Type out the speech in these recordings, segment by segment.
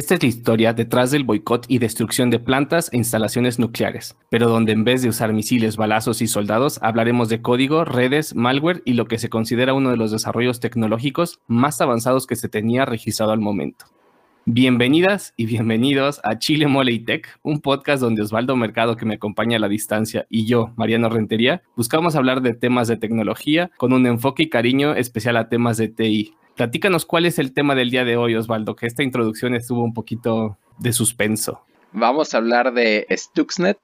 Esta es la historia detrás del boicot y destrucción de plantas e instalaciones nucleares, pero donde en vez de usar misiles, balazos y soldados, hablaremos de código, redes, malware y lo que se considera uno de los desarrollos tecnológicos más avanzados que se tenía registrado al momento. Bienvenidas y bienvenidos a Chile Mole y Tech, un podcast donde Osvaldo Mercado, que me acompaña a la distancia, y yo, Mariano Rentería, buscamos hablar de temas de tecnología con un enfoque y cariño especial a temas de TI. Platícanos cuál es el tema del día de hoy, Osvaldo, que esta introducción estuvo un poquito de suspenso. Vamos a hablar de Stuxnet,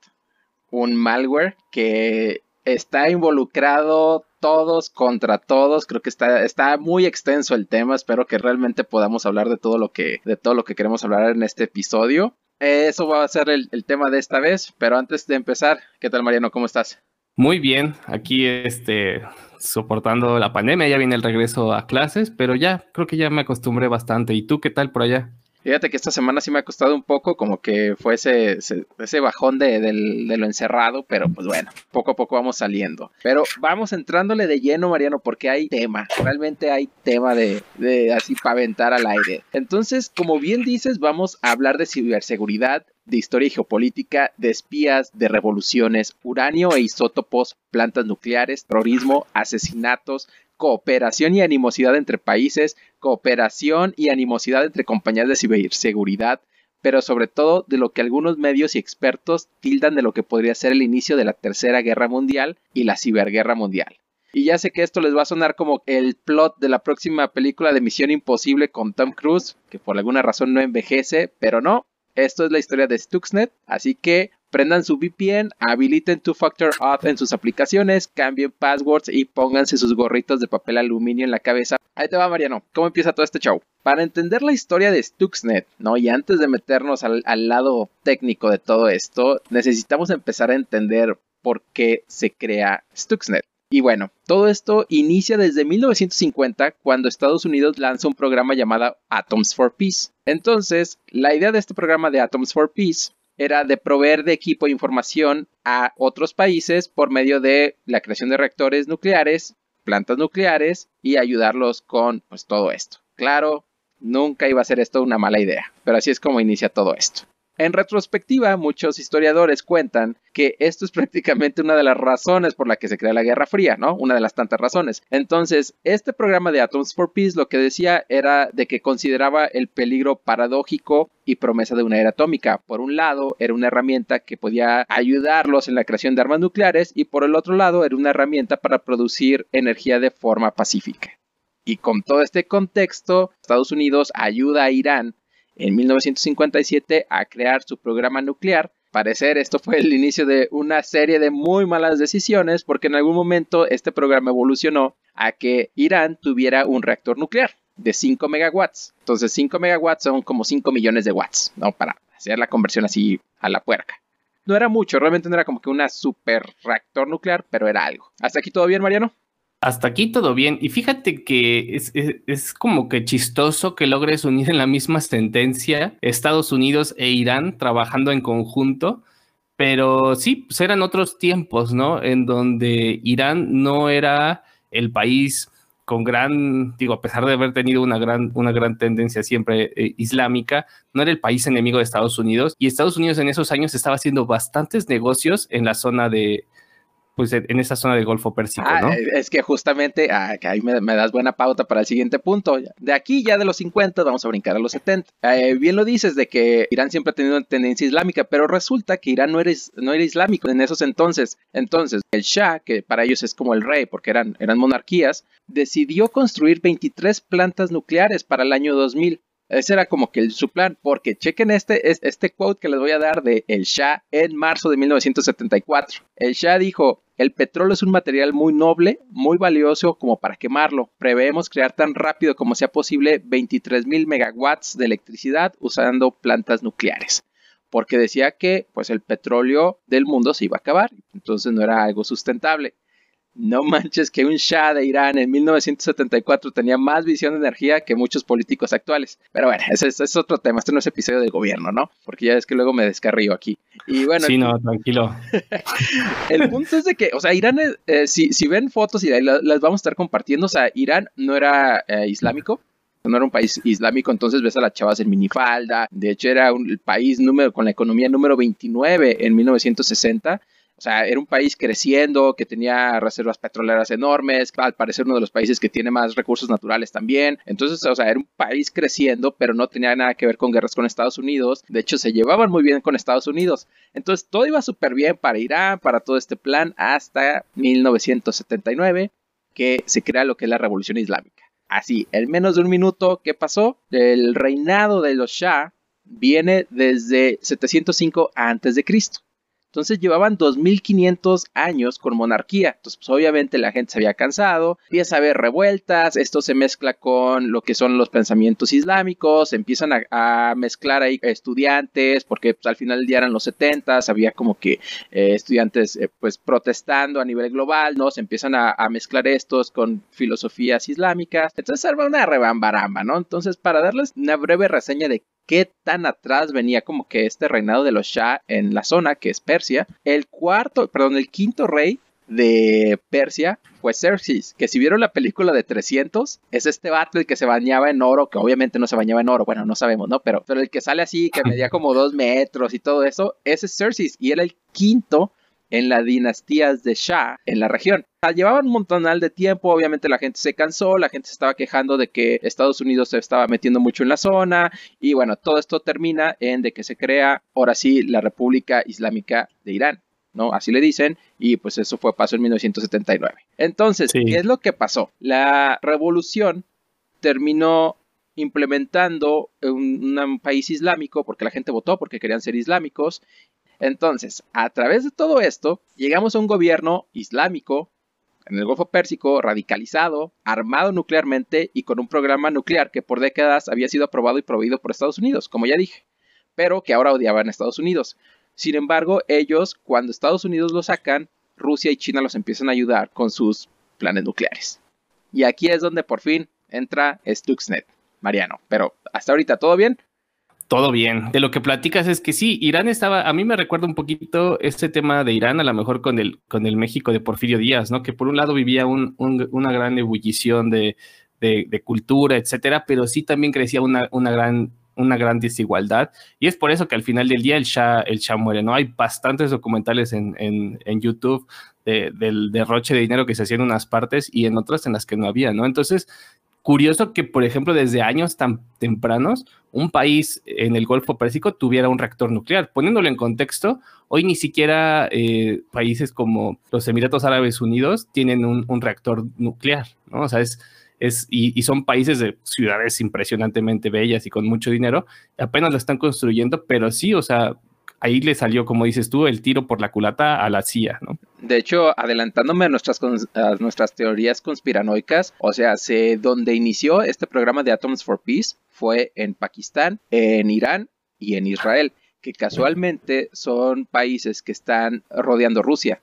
un malware que está involucrado todos contra todos. Creo que está, está muy extenso el tema. Espero que realmente podamos hablar de todo lo que, de todo lo que queremos hablar en este episodio. Eso va a ser el, el tema de esta vez. Pero antes de empezar, ¿qué tal Mariano? ¿Cómo estás? Muy bien, aquí este, soportando la pandemia, ya viene el regreso a clases, pero ya creo que ya me acostumbré bastante. ¿Y tú qué tal por allá? Fíjate que esta semana sí me ha costado un poco, como que fue ese, bajón de, lo encerrado, pero pues bueno, poco a poco vamos saliendo. Pero vamos entrándole de lleno, Mariano, porque hay tema, realmente hay tema de, así para aventar al aire. Entonces, como bien dices, vamos a hablar de ciberseguridad, de historia y geopolítica, de espías, de revoluciones, uranio e isótopos, plantas nucleares, terrorismo, asesinatos, cooperación y animosidad entre países, cooperación y animosidad entre compañías de ciberseguridad, pero sobre todo de lo que algunos medios y expertos tildan de lo que podría ser el inicio de la Tercera Guerra Mundial y la Ciberguerra Mundial. Y ya sé que esto les va a sonar como el plot de la próxima película de Misión Imposible con Tom Cruise, que por alguna razón no envejece, pero no, esto es la historia de Stuxnet, así que Prendan su VPN, habiliten Two Factor Auth en sus aplicaciones, cambien passwords y pónganse sus gorritos de papel aluminio en la cabeza. Ahí te va, Mariano. ¿Cómo empieza todo este show? Para entender la historia de Stuxnet, ¿no? Y antes de meternos al, al lado técnico de todo esto, necesitamos empezar a entender por qué se crea Stuxnet. Y bueno, todo esto inicia desde 1950 cuando Estados Unidos lanza un programa llamado Atoms for Peace. Entonces, la idea de este programa de Atoms for Peace era de proveer de equipo e información a otros países por medio de la creación de reactores nucleares, plantas nucleares y ayudarlos con pues, todo esto. Claro, nunca iba a ser esto una mala idea, pero así es como inicia todo esto. En retrospectiva, muchos historiadores cuentan que esto es prácticamente una de las razones por la que se crea la Guerra Fría, ¿no? Una de las tantas razones. Entonces, este programa de Atoms for Peace lo que decía era de que consideraba el peligro paradójico y promesa de una era atómica. Por un lado, era una herramienta que podía ayudarlos en la creación de armas nucleares y por el otro lado, era una herramienta para producir energía de forma pacífica. Y con todo este contexto, Estados Unidos ayuda a Irán en 1957 a crear su programa nuclear. Parecer esto fue el inicio de una serie de muy malas decisiones porque en algún momento este programa evolucionó a que Irán tuviera un reactor nuclear de 5 megawatts. Entonces 5 megawatts son como 5 millones de watts, ¿no? Para hacer la conversión así a la puerca. No era mucho, realmente no era como que una super reactor nuclear, pero era algo. ¿Hasta aquí todo bien, Mariano? Hasta aquí todo bien. Y fíjate que es, como que chistoso que logres unir en la misma sentencia Estados Unidos e Irán trabajando en conjunto. Pero sí, pues eran otros tiempos, ¿no? En donde Irán no era el país con gran, digo, a pesar de haber tenido una gran, una gran tendencia siempre eh, islámica, no era el país enemigo de Estados Unidos. Y Estados Unidos en esos años estaba haciendo bastantes negocios en la zona de, pues en esa zona del Golfo Pérsico, ah, eh, Es que justamente ah, ahí me, das buena pauta para el siguiente punto. De aquí ya de los 50 vamos a brincar a los 70. Eh, bien lo dices de que Irán siempre ha tenido una tendencia islámica, pero resulta que Irán no era, no era islámico en esos entonces. Entonces, el Shah, que para ellos es como el rey porque eran, eran monarquías, decidió construir 23 plantas nucleares para el año 2000. Ese era como que su plan, porque chequen este, este quote que les voy a dar de El Shah en marzo de 1974. El Shah dijo, el petróleo es un material muy noble, muy valioso como para quemarlo. Preveemos crear tan rápido como sea posible 23.000 megawatts de electricidad usando plantas nucleares. Porque decía que pues el petróleo del mundo se iba a acabar, entonces no era algo sustentable. No manches que un Shah de Irán en 1974 tenía más visión de energía que muchos políticos actuales. Pero bueno, ese, es otro tema. Este no es episodio del gobierno, ¿no? Porque ya es que luego me descarrío aquí. Y bueno. Sí, no, tranquilo. el punto es de que, o sea, Irán, eh, si, ven fotos y las, vamos a estar compartiendo, o sea, Irán no era eh, islámico, no era un país islámico, entonces ves a las chavas en minifalda. De hecho, era un, el país número, con la economía número 29 en 1960 o sea, era un país creciendo, que tenía reservas petroleras enormes, al parecer uno de los países que tiene más recursos naturales también. Entonces, o sea, era un país creciendo, pero no tenía nada que ver con guerras con Estados Unidos. De hecho, se llevaban muy bien con Estados Unidos. Entonces, todo iba súper bien para Irán, para todo este plan, hasta 1979, que se crea lo que es la Revolución Islámica. Así, en menos de un minuto, ¿qué pasó? El reinado de los Shah viene desde 705 a.C. Entonces llevaban 2500 años con monarquía. Entonces, pues obviamente la gente se había cansado, empieza a haber revueltas, esto se mezcla con lo que son los pensamientos islámicos, empiezan a, mezclar ahí estudiantes, porque pues, al final del día eran los 70, había como que eh, estudiantes eh, pues protestando a nivel global, ¿no? Se empiezan a, mezclar estos con filosofías islámicas. Entonces arma una rebambaramba, ¿no? Entonces, para darles una breve reseña de qué tan atrás venía como que este reinado de los Shah en la zona que es Persia. El cuarto, perdón, el quinto rey de Persia fue Xerxes, que si vieron la película de 300, es este vato el que se bañaba en oro, que obviamente no se bañaba en oro, bueno, no sabemos, ¿no? Pero, pero el que sale así, que medía como dos metros y todo eso, ese es Xerxes, y era el quinto en las dinastías de Shah en la región. Llevaban un montonal de tiempo, obviamente la gente se cansó, la gente se estaba quejando de que Estados Unidos se estaba metiendo mucho en la zona y bueno, todo esto termina en de que se crea ahora sí la República Islámica de Irán. ¿no? Así le dicen, y pues eso fue paso en 1979. Entonces, ¿qué es lo que pasó? La revolución terminó implementando un, un, país islámico porque la gente votó porque querían ser islámicos entonces, a través de todo esto, llegamos a un gobierno islámico en el Golfo Pérsico, radicalizado, armado nuclearmente y con un programa nuclear que por décadas había sido aprobado y proveído por Estados Unidos, como ya dije, pero que ahora odiaban a Estados Unidos. Sin embargo, ellos, cuando Estados Unidos lo sacan, Rusia y China los empiezan a ayudar con sus planes nucleares. Y aquí es donde por fin entra Stuxnet, Mariano. Pero hasta ahorita, ¿todo bien? Todo bien. De lo que platicas es que sí, Irán estaba, a mí me recuerda un poquito este tema de Irán, a lo mejor con el, con el México de Porfirio Díaz, ¿no? Que por un lado vivía una gran ebullición de, cultura, etcétera, pero sí también crecía una, gran una gran desigualdad y es por eso que al final del día el Shah, el Shah muere, ¿no? Hay bastantes documentales en, en, YouTube del derroche de dinero que se hacía en unas partes y en otras en las que no había, ¿no? Entonces, curioso que, por ejemplo, desde años tan tempranos, un país en el Golfo Pérsico tuviera un reactor nuclear. Poniéndolo en contexto, hoy ni siquiera eh, países como los Emiratos Árabes Unidos tienen un, reactor nuclear, ¿no? O sea, es, es y, y, son países de ciudades impresionantemente bellas y con mucho dinero, apenas lo están construyendo, pero sí, o sea, ahí le salió, como dices tú, el tiro por la culata a la CIA, ¿no? De hecho, adelantándome a nuestras, nuestras teorías conspiranoicas, o sea, se, donde inició este programa de Atoms for Peace fue en Pakistán, en Irán y en Israel, que casualmente son países que están rodeando Rusia.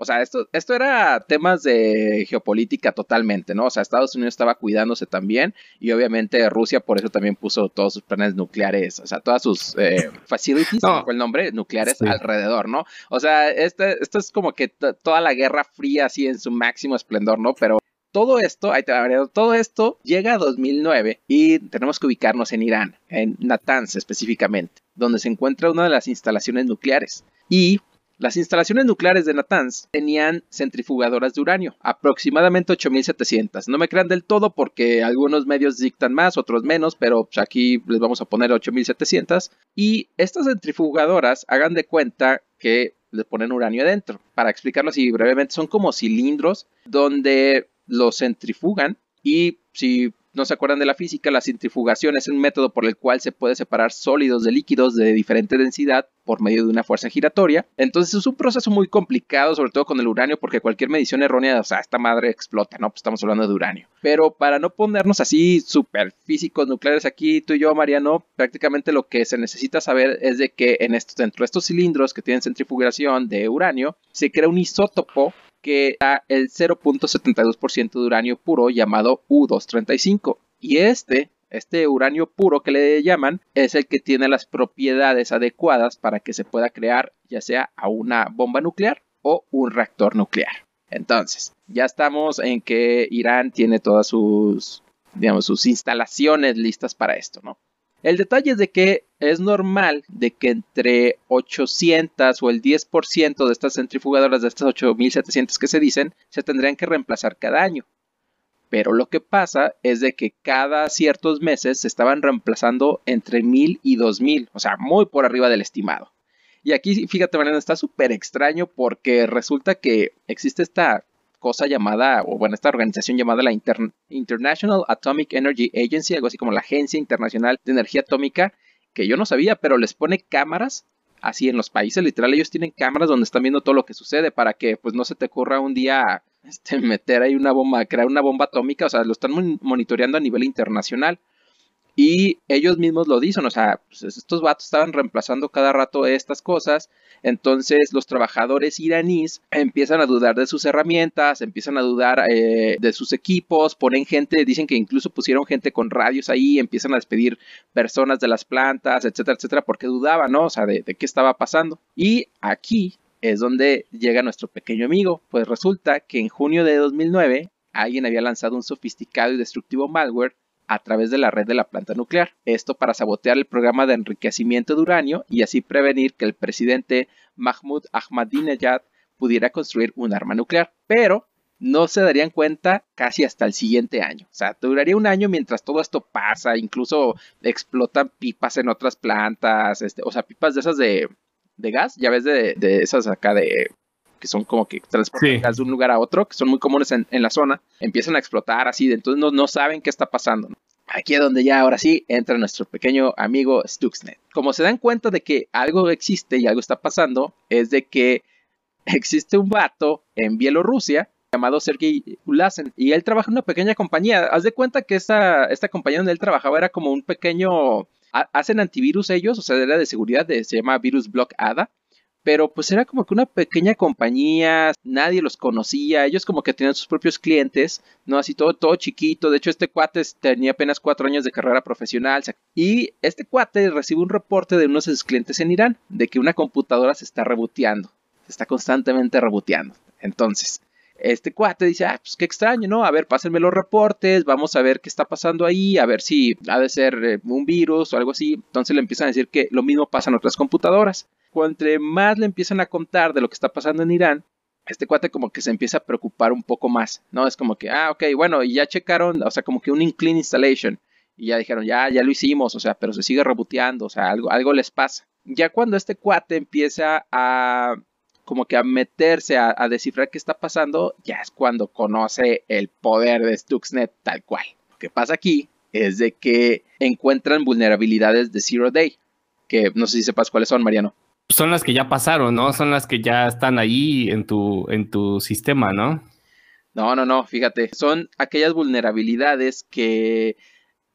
O sea, esto, esto era temas de geopolítica totalmente, ¿no? O sea, Estados Unidos estaba cuidándose también y obviamente Rusia por eso también puso todos sus planes nucleares, o sea, todas sus eh, facilities, no. el nombre? Nucleares alrededor, ¿no? O sea, este, esto es como que toda la guerra fría así en su máximo esplendor, ¿no? Pero todo esto, ahí te va todo esto llega a 2009 y tenemos que ubicarnos en Irán, en Natanz específicamente, donde se encuentra una de las instalaciones nucleares. Y las instalaciones nucleares de Natanz tenían centrifugadoras de uranio, aproximadamente 8700. No me crean del todo porque algunos medios dictan más, otros menos, pero pues, aquí les vamos a poner 8700. Y estas centrifugadoras, hagan de cuenta que le ponen uranio adentro. Para explicarlo así brevemente, son como cilindros donde lo centrifugan y si no se acuerdan de la física, la centrifugación es un método por el cual se puede separar sólidos de líquidos de diferente densidad por medio de una fuerza giratoria. Entonces es un proceso muy complicado, sobre todo con el uranio, porque cualquier medición errónea, o sea, esta madre explota, ¿no? Pues estamos hablando de uranio. Pero para no ponernos así súper físicos nucleares aquí, tú y yo, Mariano, prácticamente lo que se necesita saber es de que en estos, dentro de estos cilindros que tienen centrifugación de uranio, se crea un isótopo que da el 0.72% de uranio puro llamado U235. Y este, este uranio puro que le llaman, es el que tiene las propiedades adecuadas para que se pueda crear ya sea a una bomba nuclear o un reactor nuclear. Entonces, ya estamos en que Irán tiene todas sus digamos, sus instalaciones listas para esto, ¿no? El detalle es de que es normal de que entre 800 o el 10% de estas centrifugadoras, de estas 8700 que se dicen, se tendrían que reemplazar cada año. Pero lo que pasa es de que cada ciertos meses se estaban reemplazando entre 1000 y 2000, o sea, muy por arriba del estimado. Y aquí, fíjate, Mariana, está súper extraño porque resulta que existe esta cosa llamada, o bueno, esta organización llamada la International Atomic Energy Agency, algo así como la Agencia Internacional de Energía Atómica, que yo no sabía, pero les pone cámaras así en los países, literal, ellos tienen cámaras donde están viendo todo lo que sucede para que pues no se te ocurra un día este, meter ahí una bomba, crear una bomba atómica, o sea, lo están monitoreando a nivel internacional. Y ellos mismos lo dicen, o sea, pues, estos vatos estaban reemplazando cada rato estas cosas. Entonces los trabajadores iraníes empiezan a dudar de sus herramientas, empiezan a dudar eh, de sus equipos, ponen gente, dicen que incluso pusieron gente con radios ahí, empiezan a despedir personas de las plantas, etcétera, etcétera, porque dudaban, ¿no? O sea, de, de qué estaba pasando. Y aquí es donde llega nuestro pequeño amigo, pues resulta que en junio de 2009 alguien había lanzado un sofisticado y destructivo malware a través de la red de la planta nuclear. Esto para sabotear el programa de enriquecimiento de uranio y así prevenir que el presidente Mahmoud Ahmadinejad pudiera construir un arma nuclear. Pero no se darían cuenta casi hasta el siguiente año. O sea, duraría un año mientras todo esto pasa, incluso explotan pipas en otras plantas, este, o sea, pipas de esas de, gas, ya ves de, esas acá de que son como que transportan gas de un lugar a otro, que son muy comunes en, la zona, empiezan a explotar así, entonces no, no saben qué está pasando. Aquí es donde ya ahora sí entra nuestro pequeño amigo Stuxnet. Como se dan cuenta de que algo existe y algo está pasando, es de que existe un vato en Bielorrusia llamado Sergei Ulasen y él trabaja en una pequeña compañía. Haz de cuenta que esta, esta compañía donde él trabajaba era como un pequeño... Hacen antivirus ellos, o sea, era de seguridad, se llama Virus Block ADA pero pues era como que una pequeña compañía, nadie los conocía, ellos como que tenían sus propios clientes, ¿no? Así todo, todo chiquito, de hecho este cuate tenía apenas cuatro años de carrera profesional, y este cuate recibe un reporte de unos de sus clientes en Irán, de que una computadora se está reboteando, se está constantemente reboteando. Entonces, este cuate dice, ah, pues qué extraño, ¿no? A ver, pásenme los reportes, vamos a ver qué está pasando ahí, a ver si ha de ser eh, un virus o algo así. Entonces le empiezan a decir que lo mismo pasa en otras computadoras entre más le empiezan a contar de lo que está pasando en Irán, este cuate como que se empieza a preocupar un poco más, ¿no? Es como que, ah, ok, bueno, y ya checaron, o sea, como que un clean installation, y ya dijeron, ya, ya lo hicimos, o sea, pero se sigue reboteando, o sea, algo, algo les pasa. Ya cuando este cuate empieza a, como que a meterse a, a descifrar qué está pasando, ya es cuando conoce el poder de Stuxnet tal cual. Lo que pasa aquí es de que encuentran vulnerabilidades de Zero Day, que no sé si sepas cuáles son, Mariano son las que ya pasaron, ¿no? Son las que ya están ahí en tu, en tu sistema, ¿no? No, no, no, fíjate, son aquellas vulnerabilidades que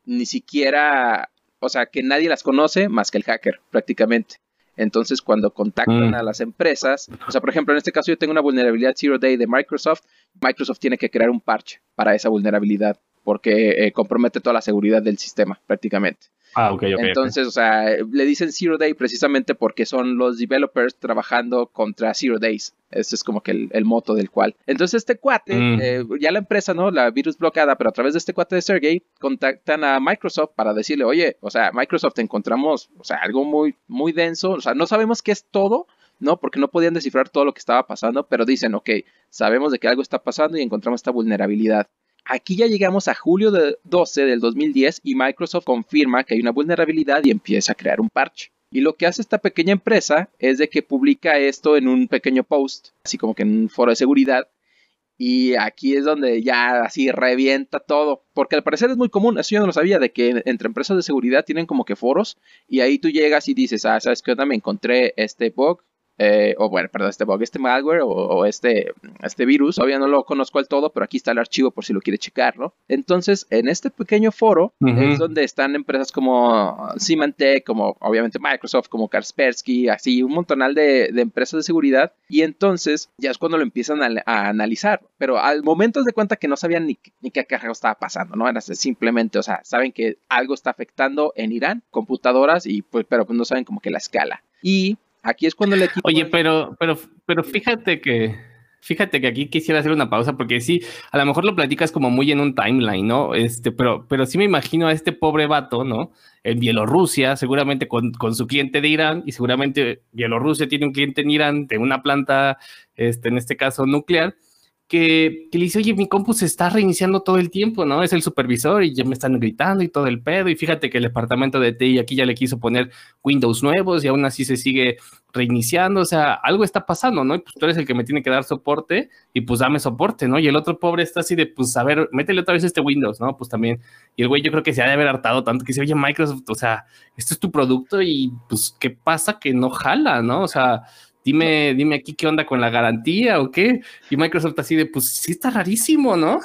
ni siquiera, o sea, que nadie las conoce más que el hacker, prácticamente. Entonces, cuando contactan mm. a las empresas, o sea, por ejemplo, en este caso yo tengo una vulnerabilidad Zero Day de Microsoft, Microsoft tiene que crear un parche para esa vulnerabilidad porque eh, compromete toda la seguridad del sistema, prácticamente. Ah, ok, ok. Entonces, o sea, le dicen Zero Day precisamente porque son los developers trabajando contra Zero Days. Ese es como que el, moto del cual. Entonces, este cuate, mm. eh, ya la empresa, ¿no? La virus bloqueada, pero a través de este cuate de Sergey, contactan a Microsoft para decirle, oye, o sea, Microsoft encontramos, o sea, algo muy, muy denso. O sea, no sabemos qué es todo, ¿no? Porque no podían descifrar todo lo que estaba pasando, pero dicen, ok, sabemos de que algo está pasando y encontramos esta vulnerabilidad. Aquí ya llegamos a julio de 12 del 2010 y Microsoft confirma que hay una vulnerabilidad y empieza a crear un parche. Y lo que hace esta pequeña empresa es de que publica esto en un pequeño post, así como que en un foro de seguridad. Y aquí es donde ya así revienta todo. Porque al parecer es muy común, eso yo no lo sabía, de que entre empresas de seguridad tienen como que foros. Y ahí tú llegas y dices, ah, ¿sabes qué onda? Me encontré este bug eh, o bueno, perdón, este bug, este malware o, este, este virus, todavía no lo conozco al todo, pero aquí está el archivo por si lo quiere checar, ¿no? Entonces, en este pequeño foro es donde están empresas como Symantec, como obviamente Microsoft, como Kaspersky, así un montonal de, empresas de seguridad, y entonces ya es cuando lo empiezan a, analizar, pero al momento de cuenta que no sabían ni, ni qué carajo estaba pasando, ¿no? Era simplemente, o sea, saben que algo está afectando en Irán, computadoras, y pues, pero pues no saben como que la escala. Y Aquí es cuando el equipo. Oye, pero, pero, pero fíjate que. Fíjate que aquí quisiera hacer una pausa porque sí, a lo mejor lo platicas como muy en un timeline, ¿no? Este, pero, pero sí me imagino a este pobre vato, ¿no? En Bielorrusia, seguramente con, con su cliente de Irán, y seguramente Bielorrusia tiene un cliente en Irán de una planta, este, en este caso nuclear, que, le dice, oye, mi compu se está reiniciando todo el tiempo, ¿no? Es el supervisor y ya me están gritando y todo el pedo. Y fíjate que el departamento de TI aquí ya le quiso poner Windows nuevos y aún así se sigue reiniciando. O sea, algo está pasando, ¿no? Y pues tú eres el que me tiene que dar soporte y pues dame soporte, ¿no? Y el otro pobre está así de, pues a ver, métele otra vez este Windows, ¿no? Pues también. Y el güey yo creo que se ha de haber hartado tanto que dice, oye, Microsoft, o sea, esto es tu producto y pues, ¿qué pasa que no jala, ¿no? O sea, dime, dime aquí qué onda con la garantía o qué. Y Microsoft así de, pues sí está rarísimo, ¿no?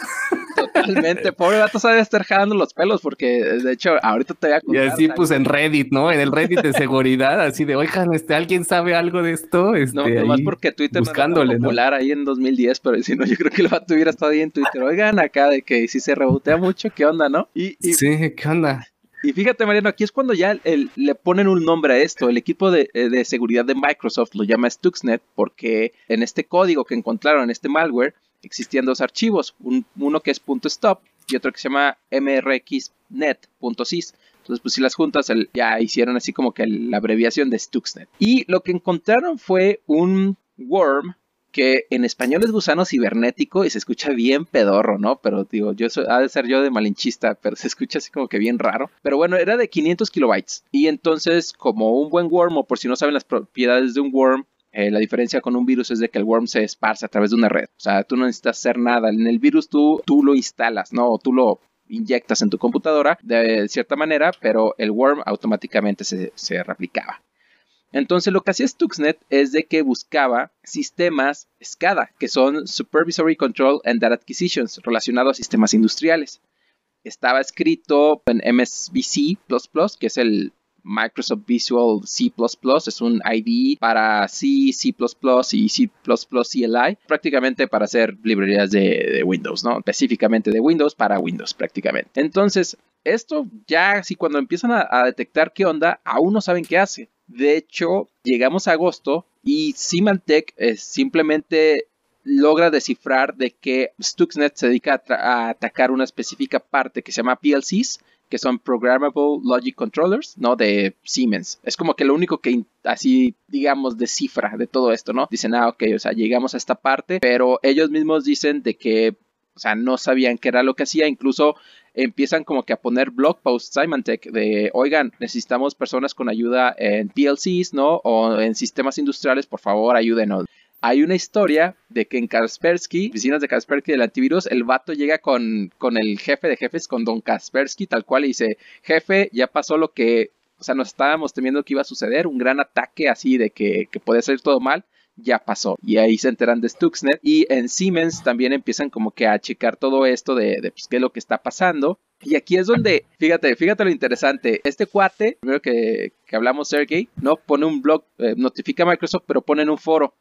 Totalmente, pobre vato sabe estar jalando los pelos porque de hecho ahorita te voy a contar. Y así pues en Reddit, ¿no? En el Reddit de seguridad, así de, oigan, este, ¿alguien sabe algo de esto? Este, no, nomás porque Twitter buscándole, no popular ahí en 2010, pero si no, yo creo que el vato hubiera estado ahí en Twitter. Oigan, acá de que si se rebotea mucho, ¿qué onda, no? Y, sí, ¿qué onda? Y fíjate, Mariano, aquí es cuando ya le ponen un nombre a esto. El equipo de, eh, seguridad de Microsoft lo llama Stuxnet porque en este código que encontraron, en este malware, existían dos archivos. uno que es .stop y otro que se llama mrxnet.sys. Entonces, pues si las juntas ya hicieron así como que la abreviación de Stuxnet. Y lo que encontraron fue un worm que en español es gusano cibernético y se escucha bien pedorro, ¿no? Pero digo, yo ha de ser yo de malinchista, pero se escucha así como que bien raro. Pero bueno, era de 500 kilobytes. Y entonces, como un buen worm, o por si no saben las propiedades de un worm, eh, la diferencia con un virus es de que el worm se esparce a través de una red. O sea, tú no necesitas hacer nada. En el virus tú, tú lo instalas, ¿no? O tú lo inyectas en tu computadora de cierta manera, pero el worm automáticamente se, se replicaba. Entonces lo que hacía Stuxnet es de que buscaba sistemas SCADA, que son Supervisory Control and Data Acquisitions, relacionados a sistemas industriales. Estaba escrito en MSVC++, que es el Microsoft Visual C++, es un IDE para C, C++ y C++ CLI, prácticamente para hacer librerías de, Windows, ¿no? Específicamente de Windows para Windows prácticamente. Entonces, esto ya si cuando empiezan a detectar qué onda, aún no saben qué hace. De hecho, llegamos a agosto y Symantec eh, simplemente logra descifrar de que Stuxnet se dedica a, atacar una específica parte que se llama PLCs, que son Programmable Logic Controllers, ¿no? De Siemens. Es como que lo único que así, digamos, descifra de todo esto, ¿no? Dicen, ah, ok, o sea, llegamos a esta parte, pero ellos mismos dicen de que, o sea, no sabían qué era lo que hacía, incluso empiezan como que a poner blog posts Symantec de, oigan, necesitamos personas con ayuda en PLCs, ¿no? O en sistemas industriales, por favor, ayúdenos. Hay una historia de que en Kaspersky, oficinas de Kaspersky del antivirus, el vato llega con, con el jefe de jefes, con don Kaspersky, tal cual, y dice, jefe, ya pasó lo que, o sea, nos estábamos temiendo que iba a suceder, un gran ataque así de que, que puede salir todo mal ya pasó. Y ahí se enteran de Stuxnet. Y en Siemens también empiezan como que a checar todo esto de, pues, qué es lo que está pasando. Y aquí es donde, fíjate, fíjate lo interesante. Este cuate, primero que, que hablamos Sergey, ¿no? Pone un blog, eh, notifica a Microsoft, pero pone en un foro.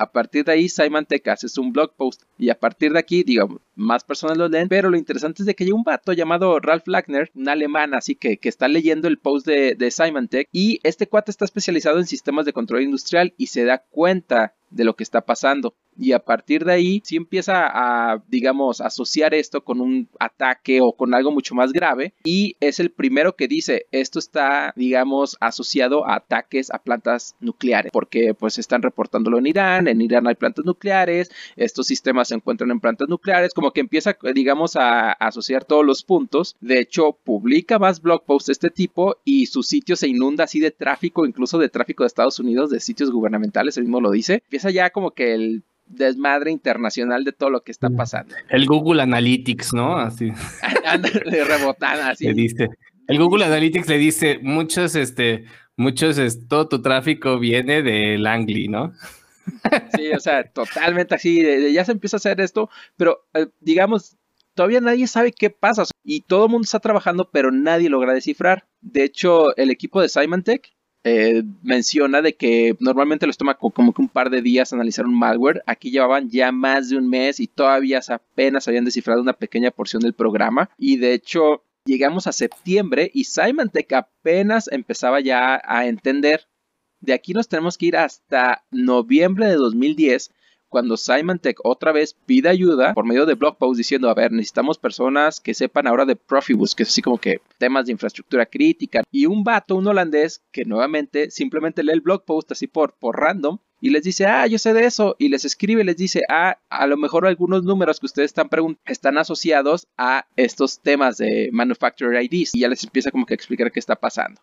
A partir de ahí, Simon Tech hace un blog post y a partir de aquí, digo, más personas lo leen, pero lo interesante es de que hay un vato llamado Ralph Lackner, un alemán, así que, que está leyendo el post de, de Symantec y este cuate está especializado en sistemas de control industrial y se da cuenta de lo que está pasando. Y a partir de ahí, si empieza a, digamos, asociar esto con un ataque o con algo mucho más grave. Y es el primero que dice, esto está, digamos, asociado a ataques a plantas nucleares. Porque pues están reportándolo en Irán, en Irán hay plantas nucleares, estos sistemas se encuentran en plantas nucleares, como que empieza, digamos, a, asociar todos los puntos. De hecho, publica más blog posts de este tipo y su sitio se inunda así de tráfico, incluso de tráfico de Estados Unidos, de sitios gubernamentales, él mismo lo dice. Empieza ya como que el desmadre internacional de todo lo que está pasando. El Google Analytics, ¿no? Así. de rebotar, así. Le dice. El Google Analytics le dice, muchos, este, muchos, es, todo tu tráfico viene de Langley, ¿no? Sí, o sea, totalmente así, ya se empieza a hacer esto, pero eh, digamos, todavía nadie sabe qué pasa y todo el mundo está trabajando, pero nadie logra descifrar. De hecho, el equipo de Symantec eh, menciona de que normalmente les toma como que un par de días analizar un malware. Aquí llevaban ya más de un mes y todavía apenas habían descifrado una pequeña porción del programa. Y de hecho, llegamos a septiembre y Symantec apenas empezaba ya a entender. De aquí nos tenemos que ir hasta noviembre de 2010 cuando Symantec otra vez pide ayuda por medio de blog post diciendo, a ver, necesitamos personas que sepan ahora de Profibus, que es así como que temas de infraestructura crítica, y un vato, un holandés, que nuevamente simplemente lee el blog post así por, por random, y les dice, ah, yo sé de eso, y les escribe, les dice, ah, a lo mejor algunos números que ustedes están preguntando están asociados a estos temas de Manufacturer IDs, y ya les empieza como que a explicar qué está pasando.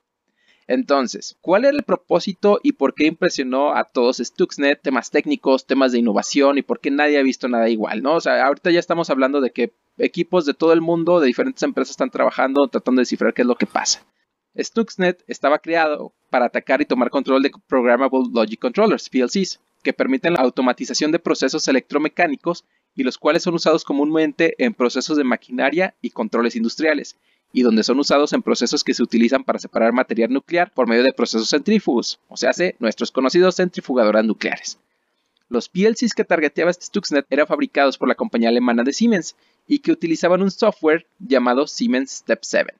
Entonces, ¿cuál era el propósito y por qué impresionó a todos Stuxnet? Temas técnicos, temas de innovación y por qué nadie ha visto nada igual, ¿no? O sea, ahorita ya estamos hablando de que equipos de todo el mundo, de diferentes empresas, están trabajando tratando de descifrar qué es lo que pasa. Stuxnet estaba creado para atacar y tomar control de Programmable Logic Controllers, PLCs, que permiten la automatización de procesos electromecánicos y los cuales son usados comúnmente en procesos de maquinaria y controles industriales, y donde son usados en procesos que se utilizan para separar material nuclear por medio de procesos centrífugos, o sea, nuestros conocidos centrifugadoras nucleares. Los PLCs que targeteaba Stuxnet eran fabricados por la compañía alemana de Siemens y que utilizaban un software llamado Siemens Step 7,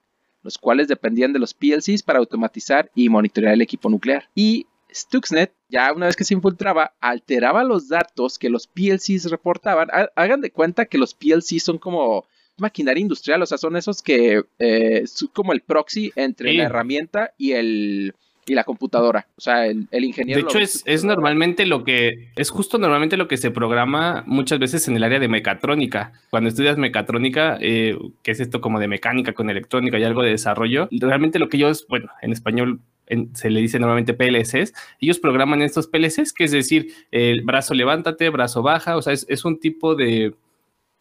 los cuales dependían de los PLCs para automatizar y monitorear el equipo nuclear. Y Stuxnet, ya una vez que se infiltraba, alteraba los datos que los PLCs reportaban. Hagan de cuenta que los PLCs son como maquinaria industrial, o sea, son esos que eh, son como el proxy entre la herramienta y el y la computadora, o sea, el, ingeniero. De hecho, es, es, normalmente lo que, es justo normalmente lo que se programa muchas veces en el área de mecatrónica. Cuando estudias mecatrónica, eh, que es esto como de mecánica con electrónica y algo de desarrollo, realmente lo que ellos, bueno, en español se le dice normalmente PLCs, ellos programan estos PLCs, que es decir, el brazo levántate, brazo baja, o sea, es un tipo de,